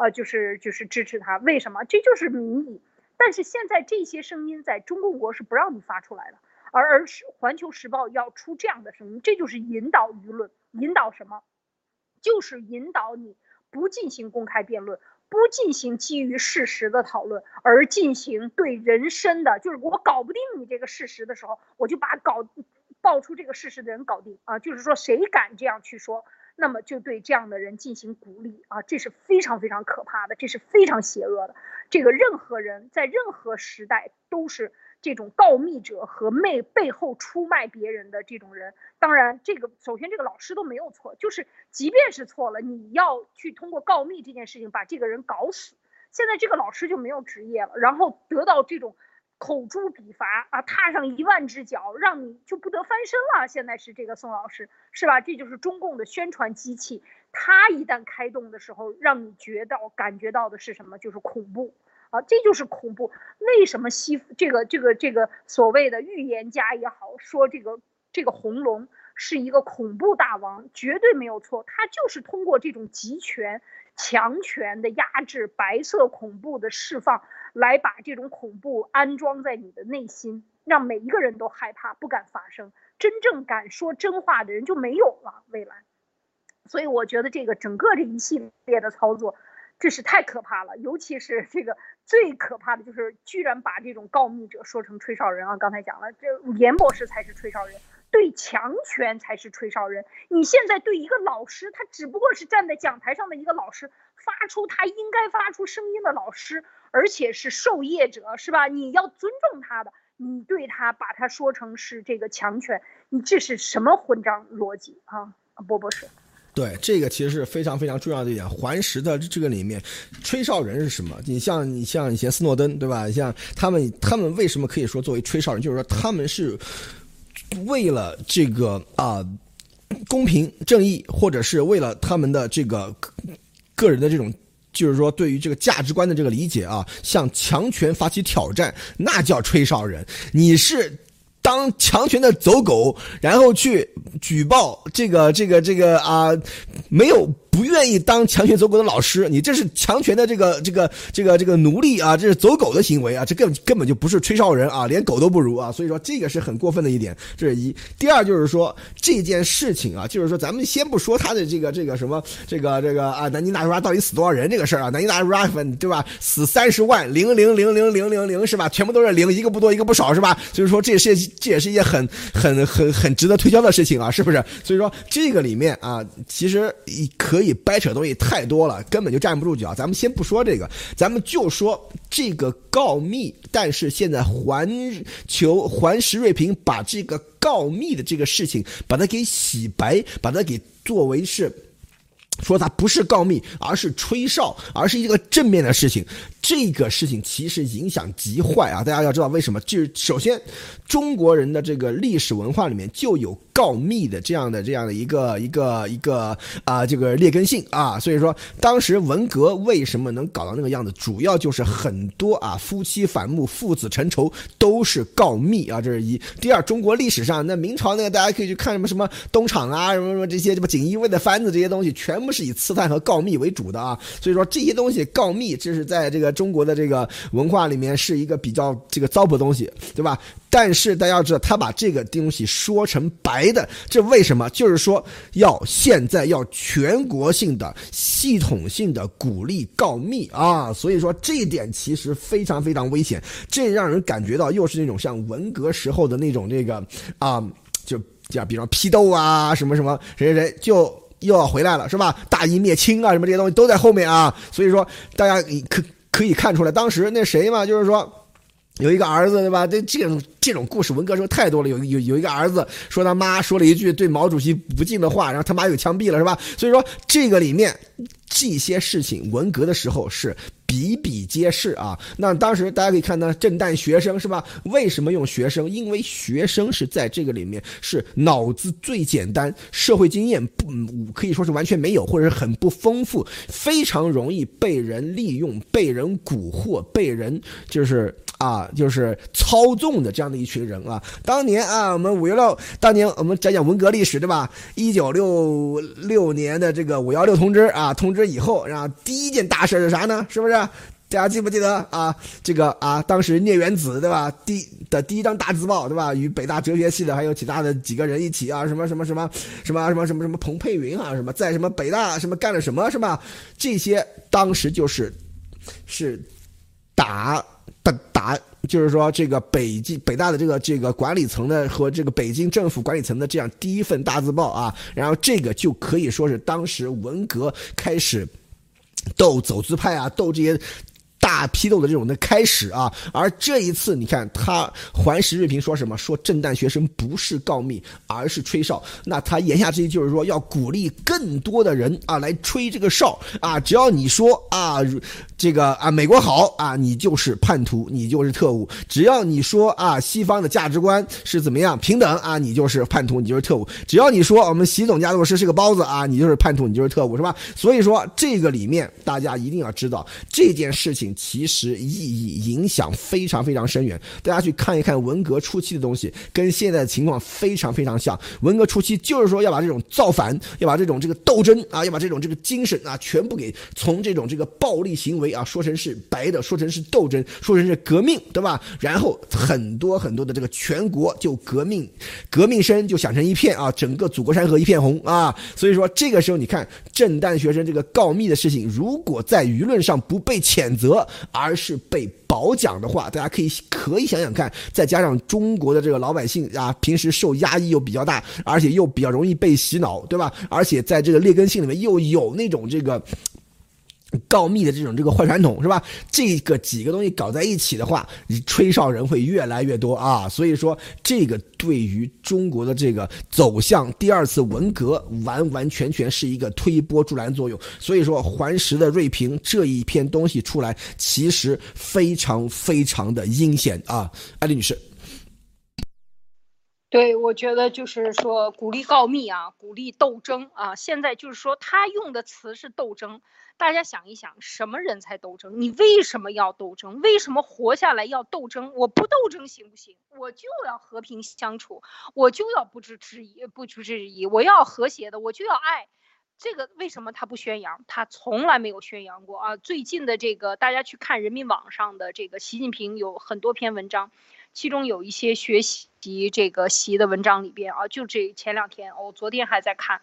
呃，就是就是支持他，为什么？这就是民意。但是现在这些声音在中共国是不让你发出来的，而而是《环球时报》要出这样的声音，这就是引导舆论，引导什么？就是引导你不进行公开辩论，不进行基于事实的讨论，而进行对人身的，就是我搞不定你这个事实的时候，我就把搞爆出这个事实的人搞定啊！就是说，谁敢这样去说？那么就对这样的人进行鼓励啊，这是非常非常可怕的，这是非常邪恶的。这个任何人在任何时代都是这种告密者和背背后出卖别人的这种人。当然，这个首先这个老师都没有错，就是即便是错了，你要去通过告密这件事情把这个人搞死。现在这个老师就没有职业了，然后得到这种。口诛笔伐啊，踏上一万只脚，让你就不得翻身了。现在是这个宋老师，是吧？这就是中共的宣传机器。他一旦开动的时候，让你觉到、感觉到的是什么？就是恐怖啊！这就是恐怖。为什么西这个、这个、这个所谓的预言家也好，说这个这个红龙是一个恐怖大王，绝对没有错。他就是通过这种集权、强权的压制，白色恐怖的释放。来把这种恐怖安装在你的内心，让每一个人都害怕，不敢发声。真正敢说真话的人就没有了。未来，所以我觉得这个整个这一系列的操作，这是太可怕了。尤其是这个最可怕的就是，居然把这种告密者说成吹哨人啊！刚才讲了，这严博士才是吹哨人，对强权才是吹哨人。你现在对一个老师，他只不过是站在讲台上的一个老师，发出他应该发出声音的老师。而且是受业者，是吧？你要尊重他的，你对他把他说成是这个强权，你这是什么混账逻辑啊？波波士，对这个其实是非常非常重要的一点。环石的这个里面，吹哨人是什么？你像你像以前斯诺登，对吧？像他们他们为什么可以说作为吹哨人？就是说他们是为了这个啊公平正义，或者是为了他们的这个个人的这种。就是说，对于这个价值观的这个理解啊，向强权发起挑战，那叫吹哨人。你是当强权的走狗，然后去举报这个这个这个啊，没有。不愿意当强权走狗的老师，你这是强权的这个这个这个这个奴隶啊，这是走狗的行为啊，这根根本就不是吹哨人啊，连狗都不如啊，所以说这个是很过分的一点，这是一。第二就是说这件事情啊，就是说咱们先不说他的这个这个什么这个这个啊，南京大屠杀到底死多少人这个事儿啊，南京大屠杀对吧？死三十万零零零零零零零是吧？全部都是零，一个不多一个不少是吧？所以说这也是这也是一件很很很很值得推销的事情啊，是不是？所以说这个里面啊，其实可以。掰扯东西太多了，根本就站不住脚。咱们先不说这个，咱们就说这个告密。但是现在环球环石瑞平把这个告密的这个事情，把它给洗白，把它给作为是说它不是告密，而是吹哨，而是一个正面的事情。这个事情其实影响极坏啊！大家要知道为什么？就是首先，中国人的这个历史文化里面就有告密的这样的这样的一个一个一个啊这个劣根性啊。所以说，当时文革为什么能搞到那个样子，主要就是很多啊夫妻反目、父子成仇都是告密啊。这是一。第二，中国历史上那明朝那个大家可以去看什么什么东厂啊什么什么这些什么锦衣卫的番子这些东西，全部是以刺探和告密为主的啊。所以说这些东西告密，这是在这个。中国的这个文化里面是一个比较这个糟粕东西，对吧？但是大家要知道，他把这个东西说成白的，这为什么？就是说要现在要全国性的、系统性的鼓励告密啊！所以说这一点其实非常非常危险，这让人感觉到又是那种像文革时候的那种这个啊，就像比方批斗啊，什么什么谁谁谁就。又要回来了，是吧？大义灭亲啊，什么这些东西都在后面啊。所以说，大家可。可以看出来，当时那谁嘛，就是说有一个儿子，对吧？这这种这种故事，文革时候太多了。有有有一个儿子说他妈说了一句对毛主席不敬的话，然后他妈又枪毙了，是吧？所以说这个里面这些事情，文革的时候是。比比皆是啊！那当时大家可以看到，震旦学生是吧？为什么用学生？因为学生是在这个里面是脑子最简单，社会经验不可以说是完全没有，或者是很不丰富，非常容易被人利用、被人蛊惑、被人就是啊，就是操纵的这样的一群人啊！当年啊，我们五幺六，当年我们讲讲文革历史对吧？一九六六年的这个五幺六通知啊，通知以后，然后第一件大事是啥呢？是不是？大家记不记得啊？这个啊，当时聂元子对吧？第的第一张大字报对吧？与北大哲学系的还有其他的几个人一起啊，什么什么什么什么什么什么什么彭佩云啊，什么在什么北大什么干了什么是吧？这些当时就是是打打，就是说这个北京北大的这个这个管理层的和这个北京政府管理层的这样第一份大字报啊，然后这个就可以说是当时文革开始。斗走资派啊，斗这些。大批斗的这种的开始啊，而这一次你看他环石瑞平说什么？说震旦学生不是告密，而是吹哨。那他言下之意就是说要鼓励更多的人啊来吹这个哨啊，只要你说啊这个啊美国好啊，你就是叛徒，你就是特务；只要你说啊西方的价值观是怎么样平等啊，你就是叛徒，你就是特务；只要你说我们习总家族是是个包子啊，你就是叛徒，你就是特务，是吧？所以说这个里面大家一定要知道这件事情。其实意义影响非常非常深远，大家去看一看文革初期的东西，跟现在的情况非常非常像。文革初期就是说要把这种造反，要把这种这个斗争啊，要把这种这个精神啊，全部给从这种这个暴力行为啊，说成是白的，说成是斗争，说成是革命，对吧？然后很多很多的这个全国就革命，革命声就响成一片啊，整个祖国山河一片红啊。所以说这个时候你看震旦学生这个告密的事情，如果在舆论上不被谴责，而是被褒奖的话，大家可以可以想想看，再加上中国的这个老百姓啊，平时受压抑又比较大，而且又比较容易被洗脑，对吧？而且在这个劣根性里面又有那种这个。告密的这种这个坏传统是吧？这个几个东西搞在一起的话，吹哨人会越来越多啊。所以说，这个对于中国的这个走向第二次文革，完完全全是一个推波助澜作用。所以说，环石的锐评这一篇东西出来，其实非常非常的阴险啊，艾丽女士。对，我觉得就是说鼓励告密啊，鼓励斗争啊。现在就是说他用的词是斗争。大家想一想，什么人才斗争？你为什么要斗争？为什么活下来要斗争？我不斗争行不行？我就要和平相处，我就要不置质疑，不置质疑，我要和谐的，我就要爱。这个为什么他不宣扬？他从来没有宣扬过啊！最近的这个，大家去看人民网上的这个习近平有很多篇文章，其中有一些学习这个习的文章里边啊，就这前两天，我昨天还在看。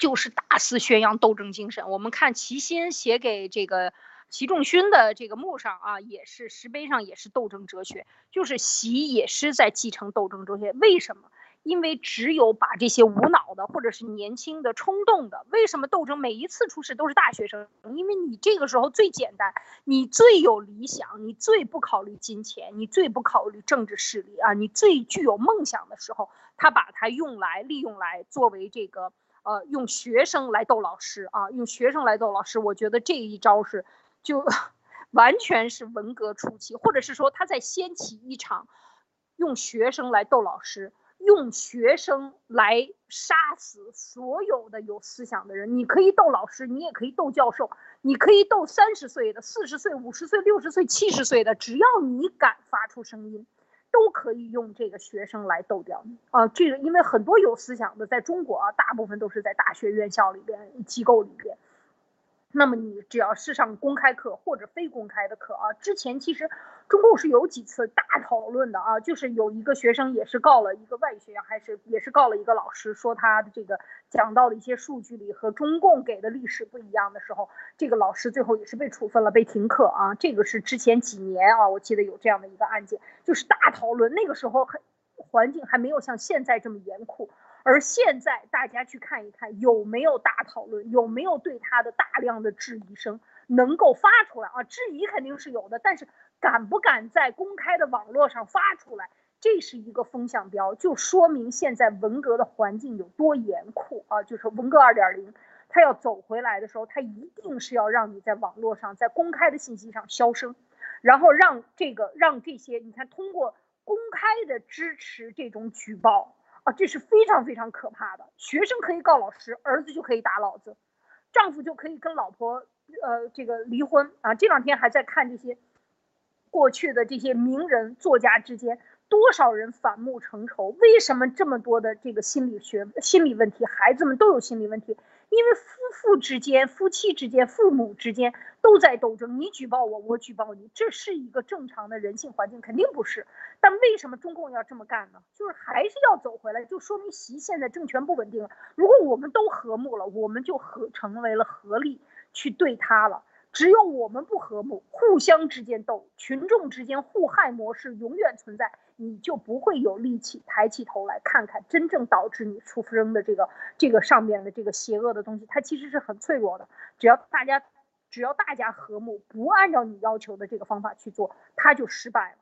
就是大肆宣扬斗争精神。我们看齐心写给这个习仲勋的这个墓上啊，也是石碑上也是斗争哲学。就是习也是在继承斗争哲学。为什么？因为只有把这些无脑的或者是年轻的冲动的，为什么斗争每一次出事都是大学生？因为你这个时候最简单，你最有理想，你最不考虑金钱，你最不考虑政治势力啊，你最具有梦想的时候，他把它用来利用来作为这个。呃，用学生来逗老师啊，用学生来逗老师，我觉得这一招是就 完全是文革初期，或者是说他在掀起一场用学生来逗老师。用学生来杀死所有的有思想的人，你可以斗老师，你也可以斗教授，你可以斗三十岁的、四十岁、五十岁、六十岁、七十岁的，只要你敢发出声音，都可以用这个学生来逗掉你啊！这个因为很多有思想的，在中国啊，大部分都是在大学院校里边、机构里边。那么你只要是上公开课或者非公开的课啊，之前其实中共是有几次大讨论的啊，就是有一个学生也是告了一个外语学院，还是也是告了一个老师，说他的这个讲到的一些数据里和中共给的历史不一样的时候，这个老师最后也是被处分了，被停课啊。这个是之前几年啊，我记得有这样的一个案件，就是大讨论，那个时候还环境还没有像现在这么严酷。而现在大家去看一看，有没有大讨论，有没有对他的大量的质疑声能够发出来啊？质疑肯定是有的，但是敢不敢在公开的网络上发出来，这是一个风向标，就说明现在文革的环境有多严酷啊！就是文革二点零，它要走回来的时候，它一定是要让你在网络上，在公开的信息上消声，然后让这个让这些你看通过公开的支持这种举报。这是非常非常可怕的。学生可以告老师，儿子就可以打老子，丈夫就可以跟老婆呃这个离婚啊。这两天还在看这些过去的这些名人作家之间多少人反目成仇，为什么这么多的这个心理学心理问题，孩子们都有心理问题。因为夫妇之间、夫妻之间、父母之间都在斗争，你举报我，我举报你，这是一个正常的人性环境，肯定不是。但为什么中共要这么干呢？就是还是要走回来，就说明习现在政权不稳定了。如果我们都和睦了，我们就合成为了合力去对他了。只有我们不和睦，互相之间斗，群众之间互害模式永远存在，你就不会有力气抬起头来看看真正导致你出生的这个这个上面的这个邪恶的东西，它其实是很脆弱的。只要大家只要大家和睦，不按照你要求的这个方法去做，它就失败了。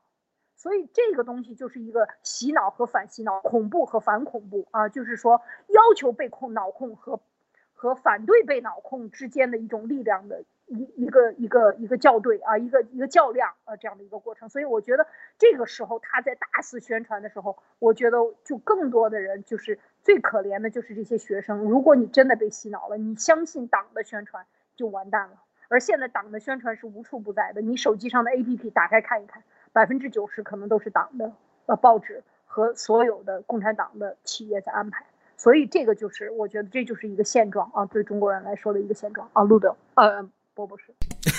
所以这个东西就是一个洗脑和反洗脑，恐怖和反恐怖啊，就是说要求被控脑控和和反对被脑控之间的一种力量的。一一个一个一个校对啊，一个一个较量啊，这样的一个过程。所以我觉得这个时候他在大肆宣传的时候，我觉得就更多的人就是最可怜的就是这些学生。如果你真的被洗脑了，你相信党的宣传就完蛋了。而现在党的宣传是无处不在的，你手机上的 APP 打开看一看，百分之九十可能都是党的呃报纸和所有的共产党的企业在安排。所以这个就是我觉得这就是一个现状啊，对中国人来说的一个现状啊，路德呃。我不是，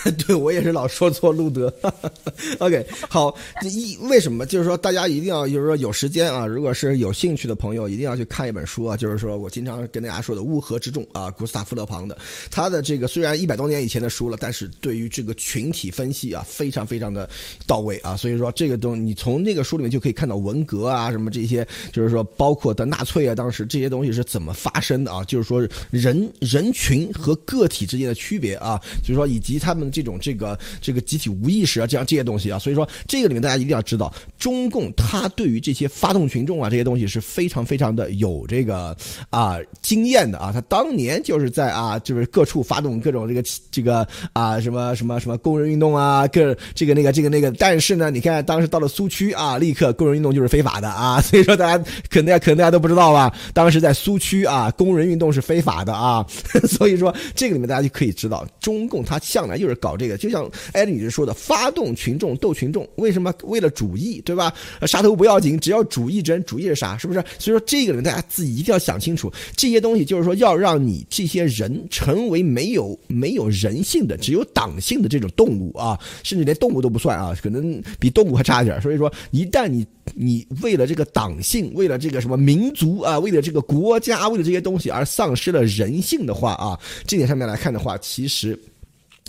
对我也是老说错路德。OK，好，一为什么就是说大家一定要就是说有时间啊，如果是有兴趣的朋友，一定要去看一本书啊，就是说我经常跟大家说的《乌合之众》啊，古斯塔夫勒庞的，他的这个虽然一百多年以前的书了，但是对于这个群体分析啊，非常非常的到位啊，所以说这个东你从那个书里面就可以看到文革啊什么这些，就是说包括的纳粹啊，当时这些东西是怎么发生的啊，就是说人人群和个体之间的区别啊。就是说，以及他们这种这个这个集体无意识啊，这样这些东西啊，所以说这个里面大家一定要知道，中共他对于这些发动群众啊这些东西是非常非常的有这个啊经验的啊。他当年就是在啊就是各处发动各种这个这个啊什么什么什么工人运动啊，各这个那个这个那个。但是呢，你看当时到了苏区啊，立刻工人运动就是非法的啊。所以说大家可能可能大家都不知道吧？当时在苏区啊，工人运动是非法的啊。所以说这个里面大家就可以知道中共。他向来就是搞这个，就像艾丽女士说的，发动群众斗群众，为什么？为了主义，对吧？杀头不要紧，只要主义真，主义是啥？是不是？所以说这个人大家自己一定要想清楚，这些东西就是说要让你这些人成为没有没有人性的，只有党性的这种动物啊，甚至连动物都不算啊，可能比动物还差一点。所以说，一旦你你为了这个党性，为了这个什么民族啊，为了这个国家，为了这些东西而丧失了人性的话啊，这点上面来看的话，其实。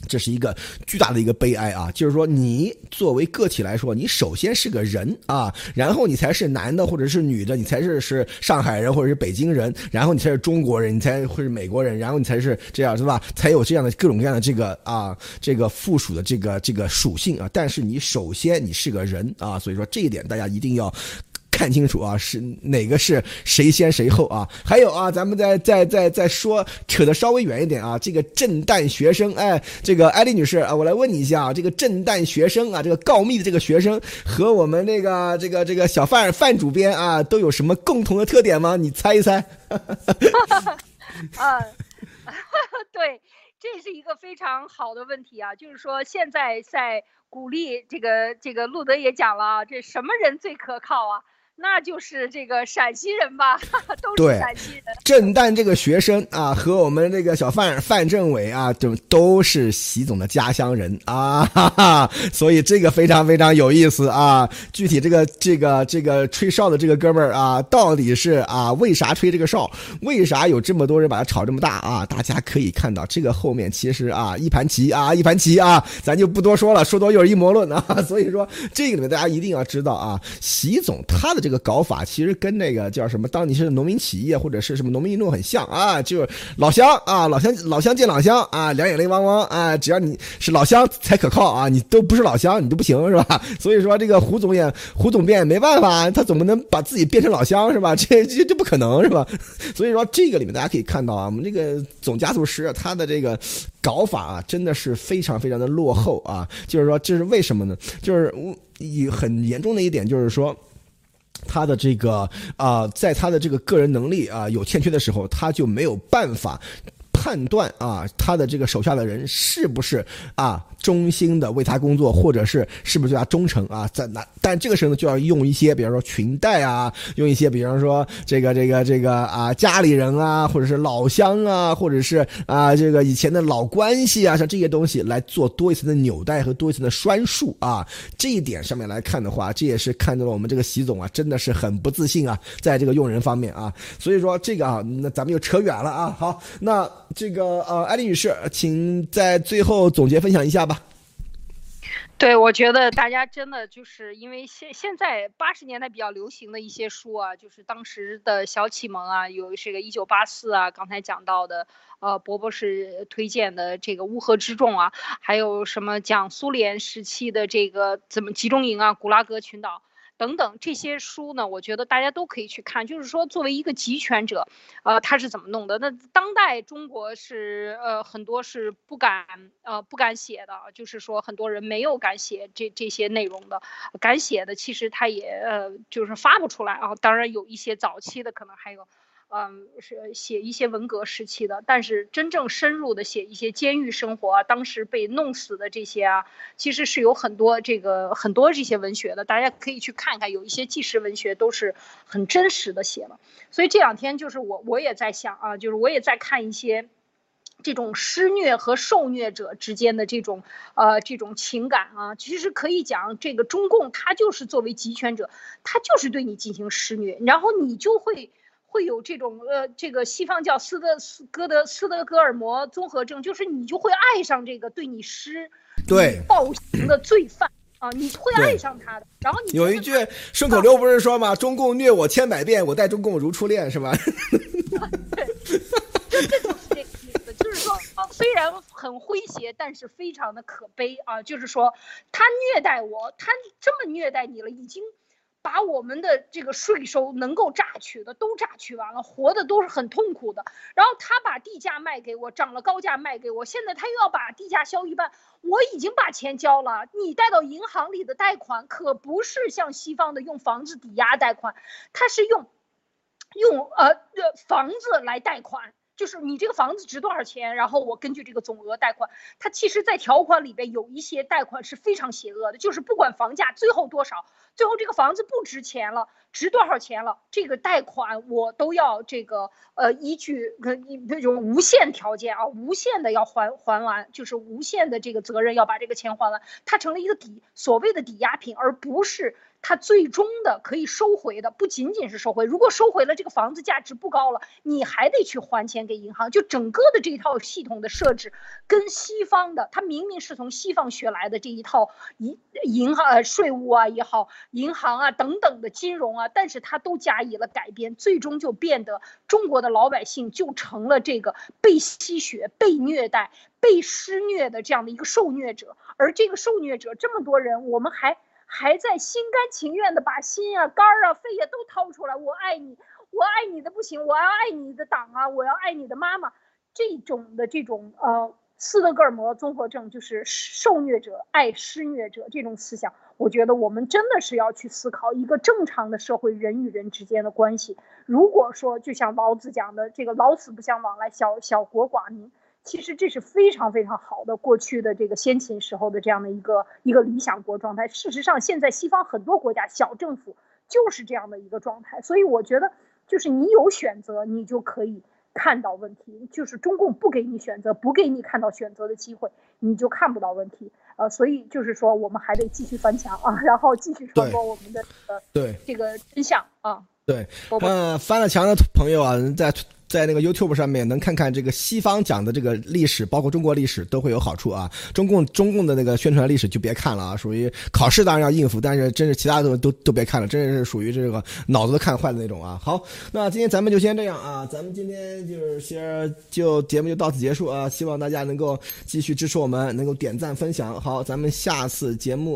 这是一个巨大的一个悲哀啊！就是说，你作为个体来说，你首先是个人啊，然后你才是男的或者是女的，你才是是上海人或者是北京人，然后你才是中国人，你才会是美国人，然后你才是这样，是吧？才有这样的各种各样的这个啊，这个附属的这个这个属性啊。但是你首先你是个人啊，所以说这一点大家一定要。看清楚啊，是哪个是谁先谁后啊？还有啊，咱们再再再再说，扯得稍微远一点啊，这个震旦学生，哎，这个艾丽女士啊，我来问你一下啊，这个震旦学生啊，这个告密的这个学生和我们那个这个这个小范范主编啊，都有什么共同的特点吗？你猜一猜。啊，对，这是一个非常好的问题啊，就是说现在在鼓励这个这个路德也讲了啊，这什么人最可靠啊？那就是这个陕西人吧，都是陕西人。震旦这个学生啊，和我们这个小范范政委啊，就都是习总的家乡人啊，哈哈，所以这个非常非常有意思啊。具体这个这个这个吹哨的这个哥们儿啊，到底是啊为啥吹这个哨？为啥有这么多人把他炒这么大啊？大家可以看到，这个后面其实啊一盘棋啊一盘棋啊，咱就不多说了，说多又是阴谋论啊。所以说这个里面大家一定要知道啊，习总他的这个。这个搞法其实跟那个叫什么？当你是农民起义或者是什么农民运动很像啊，就是老乡啊，老乡老乡见老乡啊，两眼泪汪汪啊，只要你是老乡才可靠啊，你都不是老乡你就不行是吧？所以说这个胡总也胡总变也没办法，他总不能把自己变成老乡是吧？这这这不可能是吧？所以说这个里面大家可以看到啊，我们这个总加速师他的这个搞法啊，真的是非常非常的落后啊。就是说这是为什么呢？就是以很严重的一点就是说。他的这个啊，在他的这个个人能力啊有欠缺的时候，他就没有办法判断啊，他的这个手下的人是不是啊。忠心的为他工作，或者是是不是对他忠诚啊？在那，但这个时候呢，就要用一些，比方说裙带啊，用一些，比方说这个这个这个啊，家里人啊，或者是老乡啊，或者是啊，这个以前的老关系啊，像这些东西来做多一层的纽带和多一层的拴束啊。这一点上面来看的话，这也是看到了我们这个习总啊，真的是很不自信啊，在这个用人方面啊。所以说这个啊，那咱们又扯远了啊。好，那这个呃，艾丽女士，请在最后总结分享一下吧。对，我觉得大家真的就是因为现现在八十年代比较流行的一些书啊，就是当时的小启蒙啊，有这个一九八四啊，刚才讲到的，呃，博博士推荐的这个乌合之众啊，还有什么讲苏联时期的这个怎么集中营啊，古拉格群岛。等等这些书呢，我觉得大家都可以去看。就是说，作为一个集权者，呃，他是怎么弄的？那当代中国是呃很多是不敢呃不敢写的，就是说很多人没有敢写这这些内容的，敢写的其实他也呃就是发不出来啊。当然有一些早期的可能还有。嗯，是写一些文革时期的，但是真正深入的写一些监狱生活啊，当时被弄死的这些啊，其实是有很多这个很多这些文学的，大家可以去看看，有一些纪实文学都是很真实的写了。所以这两天就是我我也在想啊，就是我也在看一些这种施虐和受虐者之间的这种呃这种情感啊，其实可以讲这个中共他就是作为集权者，他就是对你进行施虐，然后你就会。会有这种呃，这个西方叫斯德斯哥德斯德哥尔摩综合症，就是你就会爱上这个对你施对暴行的罪犯啊，你会爱上他的。然后你有一句顺口溜不是说吗？中共虐我千百遍，我待中共如初恋，是吧？对，这这就是这个意思，就是说虽然很诙谐，但是非常的可悲啊。就是说他虐待我，他这么虐待你了，已经。把我们的这个税收能够榨取的都榨取完了，活的都是很痛苦的。然后他把地价卖给我，涨了高价卖给我，现在他又要把地价销一半。我已经把钱交了，你贷到银行里的贷款可不是像西方的用房子抵押贷款，他是用用呃房子来贷款。就是你这个房子值多少钱，然后我根据这个总额贷款。它其实，在条款里边有一些贷款是非常邪恶的，就是不管房价最后多少，最后这个房子不值钱了，值多少钱了，这个贷款我都要这个呃依据呃那种无限条件啊，无限的要还还完，就是无限的这个责任要把这个钱还完，它成了一个抵所谓的抵押品，而不是。它最终的可以收回的不仅仅是收回，如果收回了这个房子价值不高了，你还得去还钱给银行。就整个的这一套系统的设置，跟西方的，它明明是从西方学来的这一套银银行呃税务啊也好，银行啊等等的金融啊，但是它都加以了改编，最终就变得中国的老百姓就成了这个被吸血、被虐待、被施虐的这样的一个受虐者。而这个受虐者这么多人，我们还。还在心甘情愿的把心啊、肝儿啊、肺呀都掏出来，我爱你，我爱你的不行，我要爱你的党啊，我要爱你的妈妈，这种的这种呃。斯德哥尔摩综合症就是受虐者爱施虐者这种思想，我觉得我们真的是要去思考一个正常的社会人与人之间的关系。如果说就像老子讲的这个老死不相往来，小小国寡民，其实这是非常非常好的过去的这个先秦时候的这样的一个一个理想国状态。事实上，现在西方很多国家小政府就是这样的一个状态。所以我觉得，就是你有选择，你就可以。看到问题，就是中共不给你选择，不给你看到选择的机会，你就看不到问题。呃，所以就是说，我们还得继续翻墙啊，然后继续传播我们的呃对这个真相啊。对，嗯，翻了墙的朋友啊，在。在那个 YouTube 上面能看看这个西方讲的这个历史，包括中国历史都会有好处啊。中共中共的那个宣传历史就别看了啊，属于考试当然要应付，但是真是其他的都都都别看了，真是属于这个脑子都看坏的那种啊。好，那今天咱们就先这样啊，咱们今天就是先就节目就到此结束啊，希望大家能够继续支持我们，能够点赞分享。好，咱们下次节目。